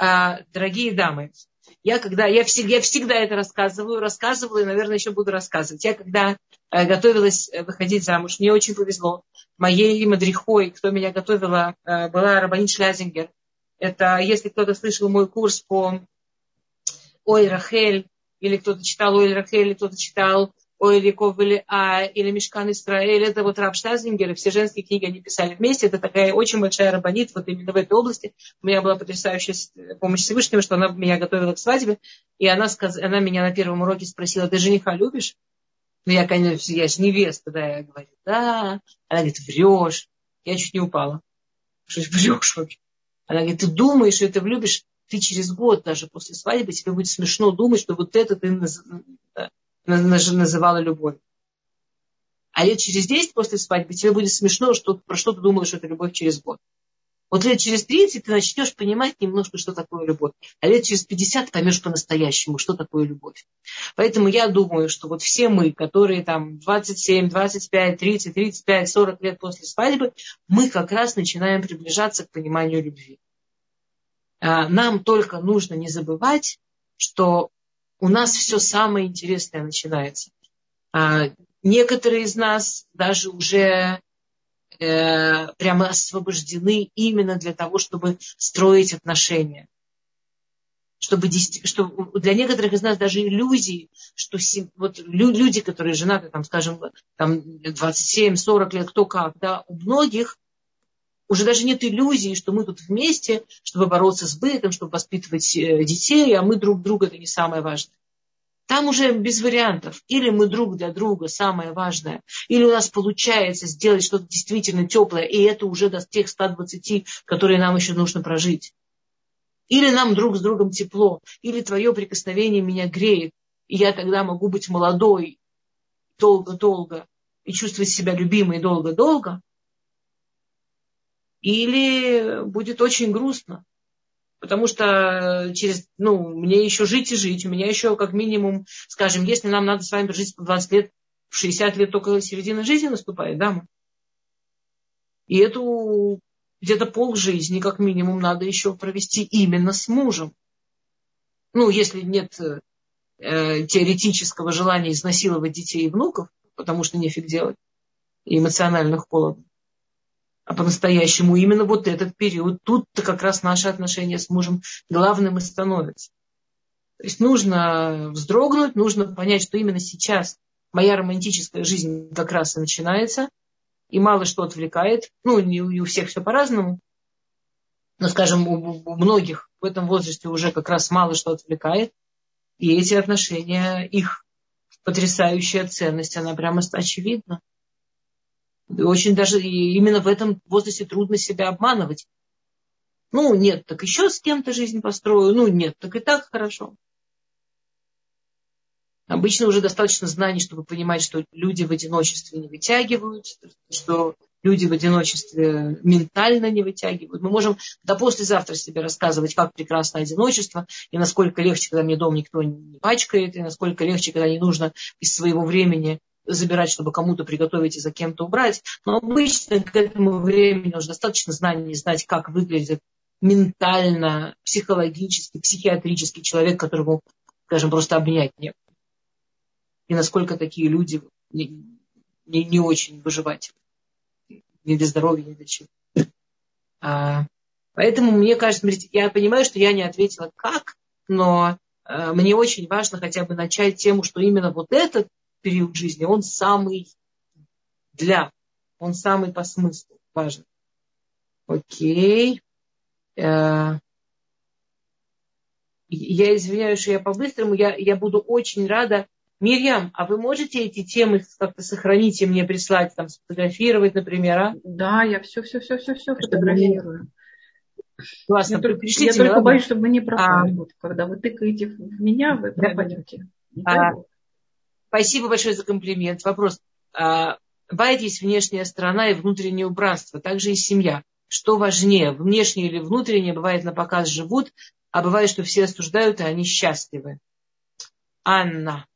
А, дорогие дамы, я когда, я всегда, я всегда это рассказываю, рассказывала и, наверное, еще буду рассказывать. Я когда э, готовилась э, выходить замуж, мне очень повезло. Моей мадрихой, кто меня готовила, э, была Рабанит Шлязингер. Это, если кто-то слышал мой курс по Ой Рахель, или кто-то читал Ой Рахель, или кто-то читал Ой Ликов или А, или Мешкан Исраэль, это вот Раб Штазингер, все женские книги они писали вместе, это такая очень большая рабанит вот именно в этой области. У меня была потрясающая помощь Всевышнего, что она меня готовила к свадьбе, и она, сказ... она меня на первом уроке спросила, ты жениха любишь? Ну, я, конечно, я же невеста, да, я говорю, да. Она говорит, врешь. Я чуть не упала. Что врешь вообще? Она говорит, ты думаешь, что это влюбишь, ты через год даже после свадьбы тебе будет смешно думать, что вот это ты называла любовь. А лет через 10 после свадьбы тебе будет смешно, что, про что ты думала, что это любовь через год. Вот лет через 30 ты начнешь понимать немножко, что такое любовь. А лет через 50 поймешь по-настоящему, что такое любовь. Поэтому я думаю, что вот все мы, которые там 27, 25, 30, 35, 40 лет после свадьбы, мы как раз начинаем приближаться к пониманию любви. А, нам только нужно не забывать, что у нас все самое интересное начинается. А некоторые из нас даже уже прямо освобождены именно для того, чтобы строить отношения. Чтобы, что для некоторых из нас даже иллюзии, что вот люди, которые женаты, там, скажем, там 27-40 лет, кто как, да, у многих уже даже нет иллюзии, что мы тут вместе, чтобы бороться с бытом, чтобы воспитывать э, детей, а мы друг друга это не самое важное. Там уже без вариантов. Или мы друг для друга, самое важное. Или у нас получается сделать что-то действительно теплое, и это уже до тех 120, которые нам еще нужно прожить. Или нам друг с другом тепло. Или твое прикосновение меня греет. И я тогда могу быть молодой долго-долго и чувствовать себя любимой долго-долго. Или будет очень грустно потому что через, ну, мне еще жить и жить, у меня еще как минимум, скажем, если нам надо с вами прожить 20 лет, в 60 лет только середина жизни наступает, да? И эту где-то пол жизни, как минимум, надо еще провести именно с мужем. Ну, если нет э, теоретического желания изнасиловать детей и внуков, потому что нефиг делать, и эмоциональных холодов а по-настоящему именно вот этот период, тут-то как раз наши отношения с мужем главным и становятся. То есть нужно вздрогнуть, нужно понять, что именно сейчас моя романтическая жизнь как раз и начинается, и мало что отвлекает. Ну, не у всех все по-разному, но, скажем, у, у многих в этом возрасте уже как раз мало что отвлекает. И эти отношения, их потрясающая ценность, она прямо очевидна. Очень даже именно в этом возрасте трудно себя обманывать. Ну, нет, так еще с кем-то жизнь построю. Ну, нет, так и так хорошо. Обычно уже достаточно знаний, чтобы понимать, что люди в одиночестве не вытягивают, что люди в одиночестве ментально не вытягивают. Мы можем до послезавтра себе рассказывать, как прекрасно одиночество, и насколько легче, когда мне дом никто не пачкает, и насколько легче, когда не нужно из своего времени забирать, чтобы кому-то приготовить и за кем-то убрать. Но обычно к этому времени уже достаточно знаний знать, как выглядит ментально, психологически, психиатрический человек, которого, скажем, просто обнять нет. И насколько такие люди не, не, не очень выживать. Ни для здоровья, ни для чего. А, поэтому мне кажется, смотрите, я понимаю, что я не ответила как, но а, мне очень важно хотя бы начать тему, что именно вот этот период жизни, он самый для, он самый по смыслу важен. Окей. Э, я извиняюсь, что я по-быстрому, я, я буду очень рада. Мирьям, а вы можете эти темы как-то сохранить и мне прислать, там, сфотографировать, например, а?
Да, я все, все, все, все, все фотографирую.
Классно.
Я, только, я только боюсь, чтобы вы не пропали. А, вот, когда вы тыкаете в меня, вы пропадете.
А, Спасибо большое за комплимент. Вопрос. А, бывает есть внешняя сторона и внутреннее убранство, также и семья. Что важнее, внешнее или внутреннее, бывает на показ живут, а бывает, что все осуждают, и они счастливы. Анна.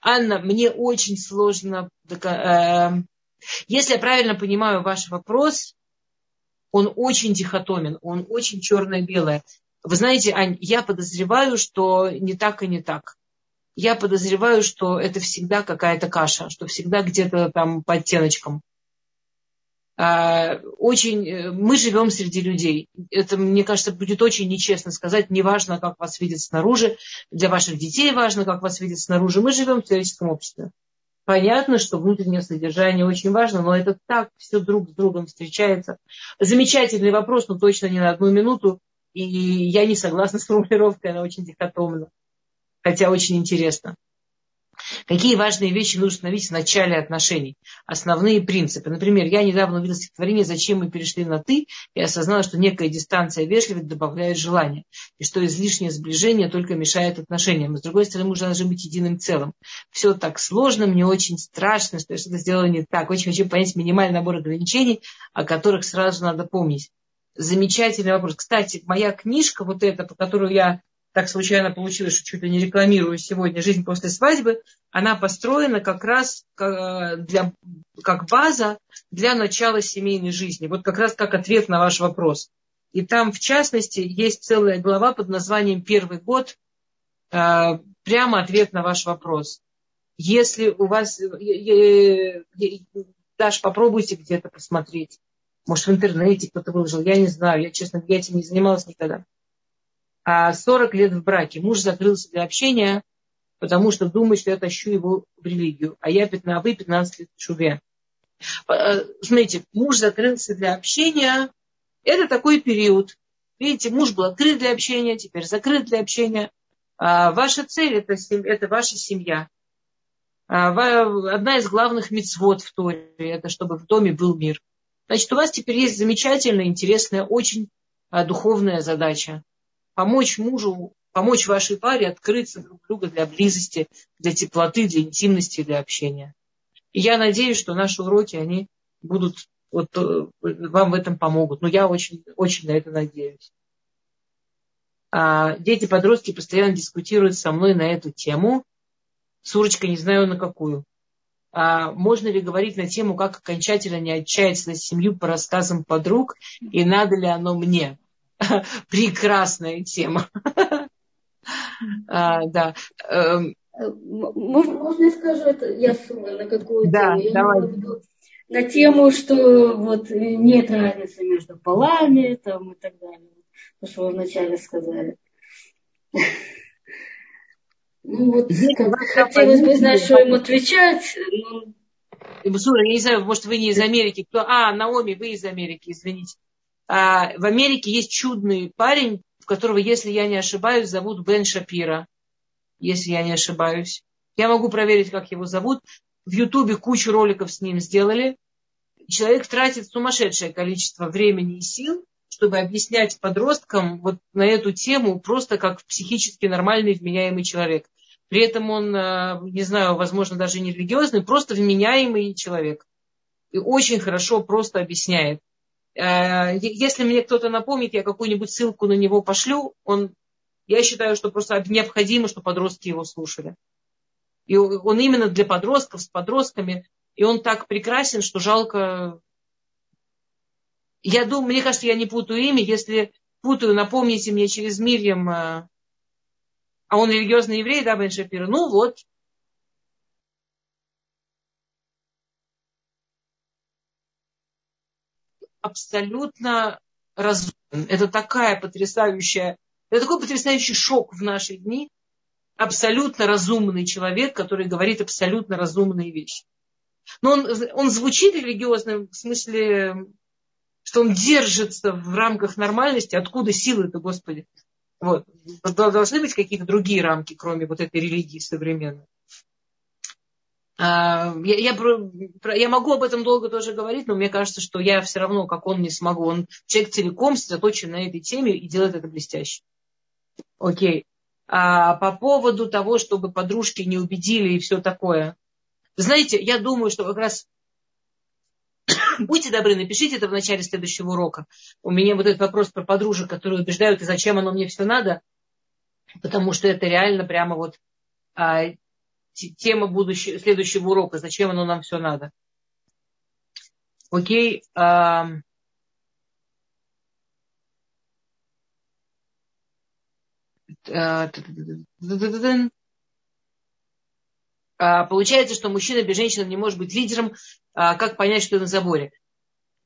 Анна, мне очень сложно... Э, если я правильно понимаю ваш вопрос, он очень дихотомен, он очень черное-белое. Вы знаете, Ань, я подозреваю, что не так и не так я подозреваю, что это всегда какая-то каша, что всегда где-то там по оттеночкам. А, очень, э, мы живем среди людей. Это, мне кажется, будет очень нечестно сказать. Не важно, как вас видят снаружи. Для ваших детей важно, как вас видят снаружи. Мы живем в человеческом обществе. Понятно, что внутреннее содержание очень важно, но это так все друг с другом встречается. Замечательный вопрос, но точно не на одну минуту. И я не согласна с формулировкой, она очень дихотомна хотя очень интересно. Какие важные вещи нужно установить в начале отношений? Основные принципы. Например, я недавно увидела стихотворение «Зачем мы перешли на «ты» и осознала, что некая дистанция вежливости добавляет желание, и что излишнее сближение только мешает отношениям. с другой стороны, мы должны быть единым целым. Все так сложно, мне очень страшно, что я что-то сделала не так. Очень хочу понять минимальный набор ограничений, о которых сразу надо помнить. Замечательный вопрос. Кстати, моя книжка, вот эта, по которой я так случайно получилось, что чуть ли не рекламирую сегодня «Жизнь после свадьбы», она построена как раз для, как база для начала семейной жизни. Вот как раз как ответ на ваш вопрос. И там, в частности, есть целая глава под названием «Первый год», э, прямо ответ на ваш вопрос. Если у вас... Даш, попробуйте где-то посмотреть. Может, в интернете кто-то выложил, я не знаю. Я, честно, я этим не занималась никогда. 40 лет в браке. Муж закрылся для общения, потому что думает, что я тащу его в религию. А я 15, а вы 15 лет в. Э, смотрите, муж закрылся для общения. Это такой период. Видите, муж был открыт для общения, теперь закрыт для общения. А, ваша цель это, это ваша семья. А, одна из главных мецвод в Торе – это чтобы в доме был мир. Значит, у вас теперь есть замечательная, интересная, очень а, духовная задача. Помочь мужу, помочь вашей паре открыться друг другу для близости, для теплоты, для интимности, для общения. И я надеюсь, что наши уроки, они будут, вот, э, вам в этом помогут. Но я очень, очень на это надеюсь. А дети, подростки постоянно дискутируют со мной на эту тему. Сурочка, не знаю на какую. А можно ли говорить на тему, как окончательно не отчаяться за семью по рассказам подруг, и надо ли оно мне? Прекрасная тема.
а, да. Эм. Можно, я скажу это? Я на какую
да,
тему?
давай.
На тему, что вот нет разницы между полами там, и так далее. То, что вы вначале сказали. Ну вот, хотелось бы знать, что им отвечать.
Но... Сура, я не знаю, может, вы не из Америки. Кто? А, Наоми, вы из Америки, извините. А, в Америке есть чудный парень, которого, если я не ошибаюсь, зовут Бен Шапира. Если я не ошибаюсь. Я могу проверить, как его зовут. В Ютубе кучу роликов с ним сделали. Человек тратит сумасшедшее количество времени и сил, чтобы объяснять подросткам вот на эту тему просто как психически нормальный, вменяемый человек. При этом он, э, не знаю, возможно, даже не религиозный, просто вменяемый человек. И очень хорошо просто объясняет. Э, если мне кто-то напомнит, я какую-нибудь ссылку на него пошлю, он, я считаю, что просто необходимо, чтобы подростки его слушали. И он именно для подростков, с подростками, и он так прекрасен, что жалко. Я думаю, мне кажется, я не путаю имя. Если путаю, напомните мне через Мирьям, э, а он религиозный еврей, да, Бен Шапира? Ну вот. Абсолютно разумен. Это такая потрясающая, это такой потрясающий шок в наши дни. Абсолютно разумный человек, который говорит абсолютно разумные вещи. Но он, он звучит религиозным в смысле, что он держится в рамках нормальности. Откуда силы-то, Господи? Вот. Должны быть какие-то другие рамки, кроме вот этой религии современной. А, я, я, я могу об этом долго тоже говорить, но мне кажется, что я все равно, как он, не смогу. Он человек целиком сосредоточен на этой теме и делает это блестяще. Окей. А по поводу того, чтобы подружки не убедили и все такое. Знаете, я думаю, что как раз Будьте добры, напишите это в начале следующего урока. У меня вот этот вопрос про подружек, которые убеждают, и зачем оно мне все надо, потому что это реально прямо вот а, тема будущего, следующего урока, зачем оно нам все надо. Окей. А, а, получается, что мужчина без женщины не может быть лидером. А, как понять, что на заборе?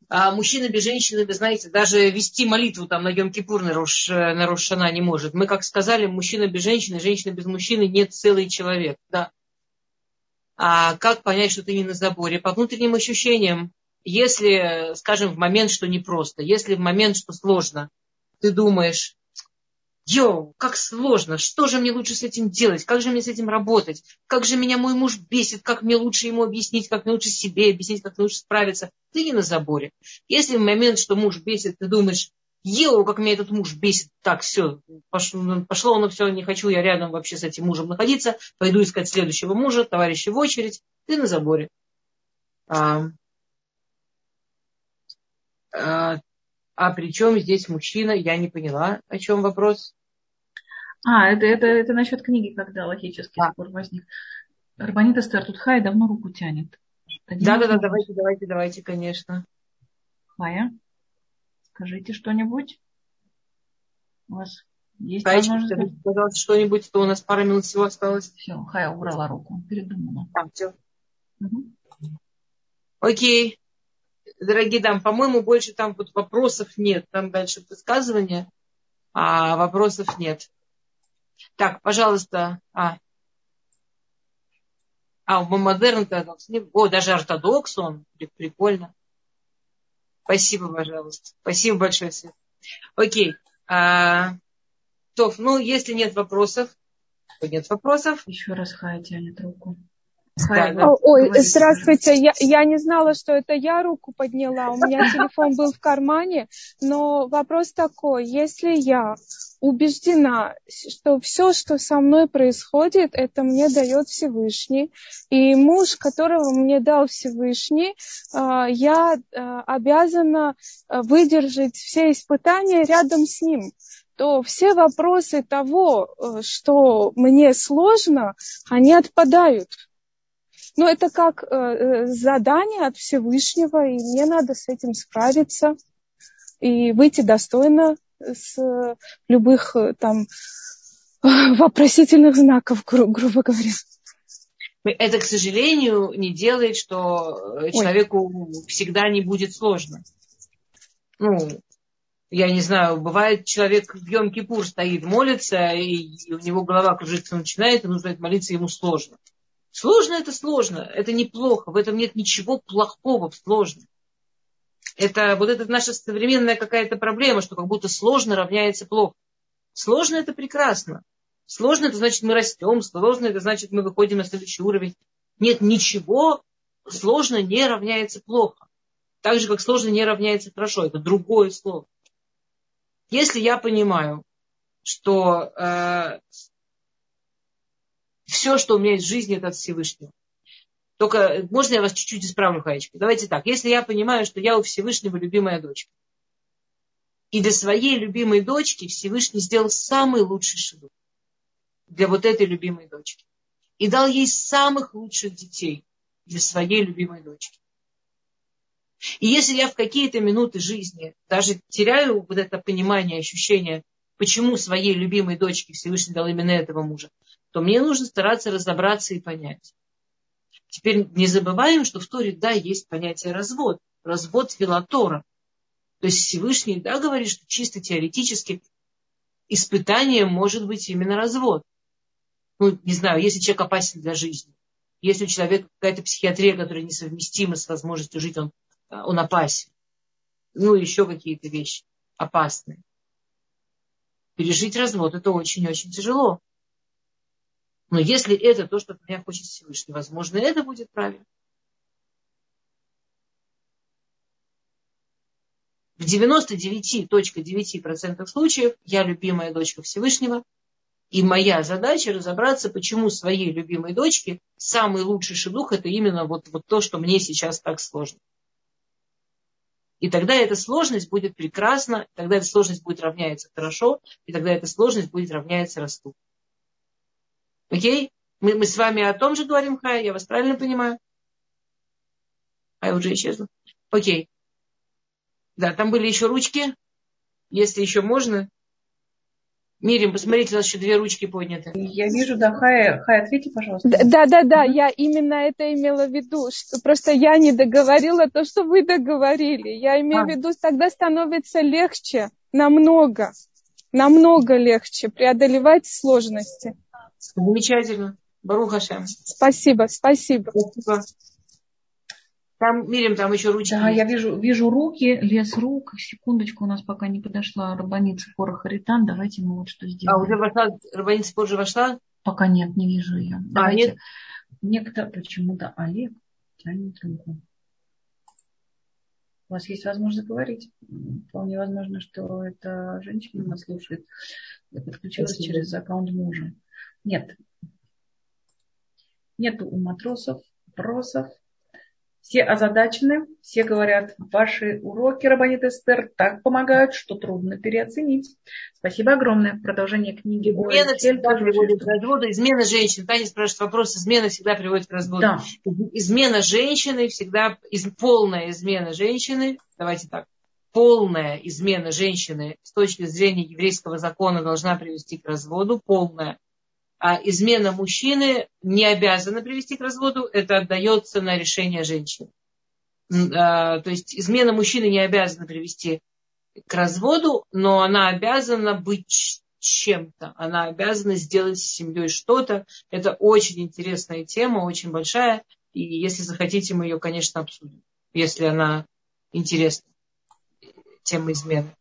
А мужчина без женщины, вы знаете, даже вести молитву там на Йом-Кипур на, Рош, Рошана не может. Мы, как сказали, мужчина без женщины, женщина без мужчины нет целый человек. Да. А как понять, что ты не на заборе? По внутренним ощущениям. Если, скажем, в момент, что непросто, если в момент, что сложно, ты думаешь, Йоу, как сложно, что же мне лучше с этим делать, как же мне с этим работать, как же меня мой муж бесит, как мне лучше ему объяснить, как мне лучше себе объяснить, как мне лучше справиться. Ты не на заборе. Если в момент, что муж бесит, ты думаешь, Йоу, как меня этот муж бесит, так, все, пошло, пошло оно все, не хочу я рядом вообще с этим мужем находиться, пойду искать следующего мужа, товарища в очередь, ты на заборе. А, а, а при чем здесь мужчина? Я не поняла, о чем вопрос.
А, это, это, это насчет книги, когда логический а. спор возник. Рабанит Эстер, тут Хай давно руку тянет.
Да, да, да, давайте, давайте, давайте, конечно.
Хая, скажите что-нибудь. У вас есть
Хаечка, возможность? Пожалуйста, что-нибудь, то у нас пара минут всего осталось.
Все, Хая убрала руку, передумала.
А, все. Угу. Окей. Дорогие дамы, по-моему, больше там вот вопросов нет. Там дальше высказывания, а вопросов нет. Так, пожалуйста. А, а модерн О, даже ортодокс он. Прикольно. Спасибо, пожалуйста. Спасибо большое, Свет. Окей. А, то, ну, если нет вопросов, Нет вопросов?
Еще раз Хая тянет руку.
Да, да. Ой, здравствуйте. Я, я не знала, что это я руку подняла. У меня телефон был в кармане. Но вопрос такой. Если я убеждена, что все, что со мной происходит, это мне дает Всевышний. И муж, которого мне дал Всевышний, а, я а, обязана выдержать все испытания рядом с ним то все вопросы того, э, что мне сложно, они отпадают. Но это как э, э, задание от Всевышнего, и мне надо с этим справиться и выйти достойно с любых э, там вопросительных знаков, гру- грубо говоря.
Это, к сожалению, не делает, что человеку Ой. всегда не будет сложно. Ну, я не знаю, бывает человек в Йом-Кипур стоит, молится, и у него голова кружиться начинает, и нужно молиться ему сложно. Сложно это сложно, это неплохо, в этом нет ничего плохого в сложном. Это вот это наша современная какая-то проблема, что как будто сложно равняется плохо. Сложно это прекрасно. Сложно это значит мы растем, сложно это значит мы выходим на следующий уровень. Нет, ничего сложно не равняется плохо. Так же, как сложно не равняется хорошо. Это другое слово. Если я понимаю, что э, все, что у меня есть в жизни, это от Всевышнего. Только можно я вас чуть-чуть исправлю, Хаечка? Давайте так. Если я понимаю, что я у Всевышнего любимая дочка, и для своей любимой дочки Всевышний сделал самый лучший шедух для вот этой любимой дочки. И дал ей самых лучших детей для своей любимой дочки. И если я в какие-то минуты жизни даже теряю вот это понимание, ощущение, почему своей любимой дочке Всевышний дал именно этого мужа, то мне нужно стараться разобраться и понять. Теперь не забываем, что в Торе, да, есть понятие развод. Развод филатора. То есть Всевышний, да, говорит, что чисто теоретически испытанием может быть именно развод. Ну, не знаю, если человек опасен для жизни. Если у человека какая-то психиатрия, которая несовместима с возможностью жить, он, он опасен. Ну, еще какие-то вещи опасные. Пережить развод это очень-очень тяжело. Но если это то, что от меня хочет Всевышний, возможно, это будет правильно. В 99.9% случаев я любимая дочка Всевышнего, и моя задача разобраться, почему своей любимой дочке самый лучший шедух это именно вот, вот то, что мне сейчас так сложно. И тогда эта сложность будет прекрасна, тогда эта сложность будет равняться хорошо, и тогда эта сложность будет равняться расту. Окей? Мы, мы с вами о том же говорим, Хай, я вас правильно понимаю? Хай уже исчезла. Окей. Да, там были еще ручки. Если еще можно. Мирим, посмотрите, у нас еще две ручки подняты.
Я вижу, да, Хай, Хай, ответьте, пожалуйста.
Да, да, да, я именно это имела в виду, что просто я не договорила то, что вы договорили. Я имею а. в виду, тогда становится легче, намного, намного легче преодолевать сложности.
Замечательно. Баруха Шем.
Спасибо, спасибо. спасибо.
Там, Мирим, там еще ручки.
Да, я вижу, вижу руки, лес рук. Секундочку, у нас пока не подошла Рабаница Кора Харитан. Давайте мы вот что сделаем.
А уже вошла, Рабаница позже вошла?
Пока нет, не вижу ее. А, Давайте. нет? Некто, почему-то Олег тянет руку. У вас есть возможность говорить. Вполне возможно, что эта женщина нас слушает. Я подключилась Спасибо. через аккаунт мужа. Нет. Нету у матросов вопросов. Все озадачены, все говорят, ваши уроки, Рабанит Эстер, так помогают, что трудно переоценить. Спасибо огромное. Продолжение книги.
Измена всегда приводит к разводу. Измена женщин. Таня спрашивает вопрос. Измена всегда приводит к разводу. Да. Измена женщины всегда, из, полная измена женщины, давайте так, полная измена женщины с точки зрения еврейского закона должна привести к разводу, полная а измена мужчины не обязана привести к разводу, это отдается на решение женщины. А, то есть измена мужчины не обязана привести к разводу, но она обязана быть чем-то. Она обязана сделать с семьей что-то. Это очень интересная тема, очень большая. И если захотите, мы ее, конечно, обсудим, если она интересна, тема измены.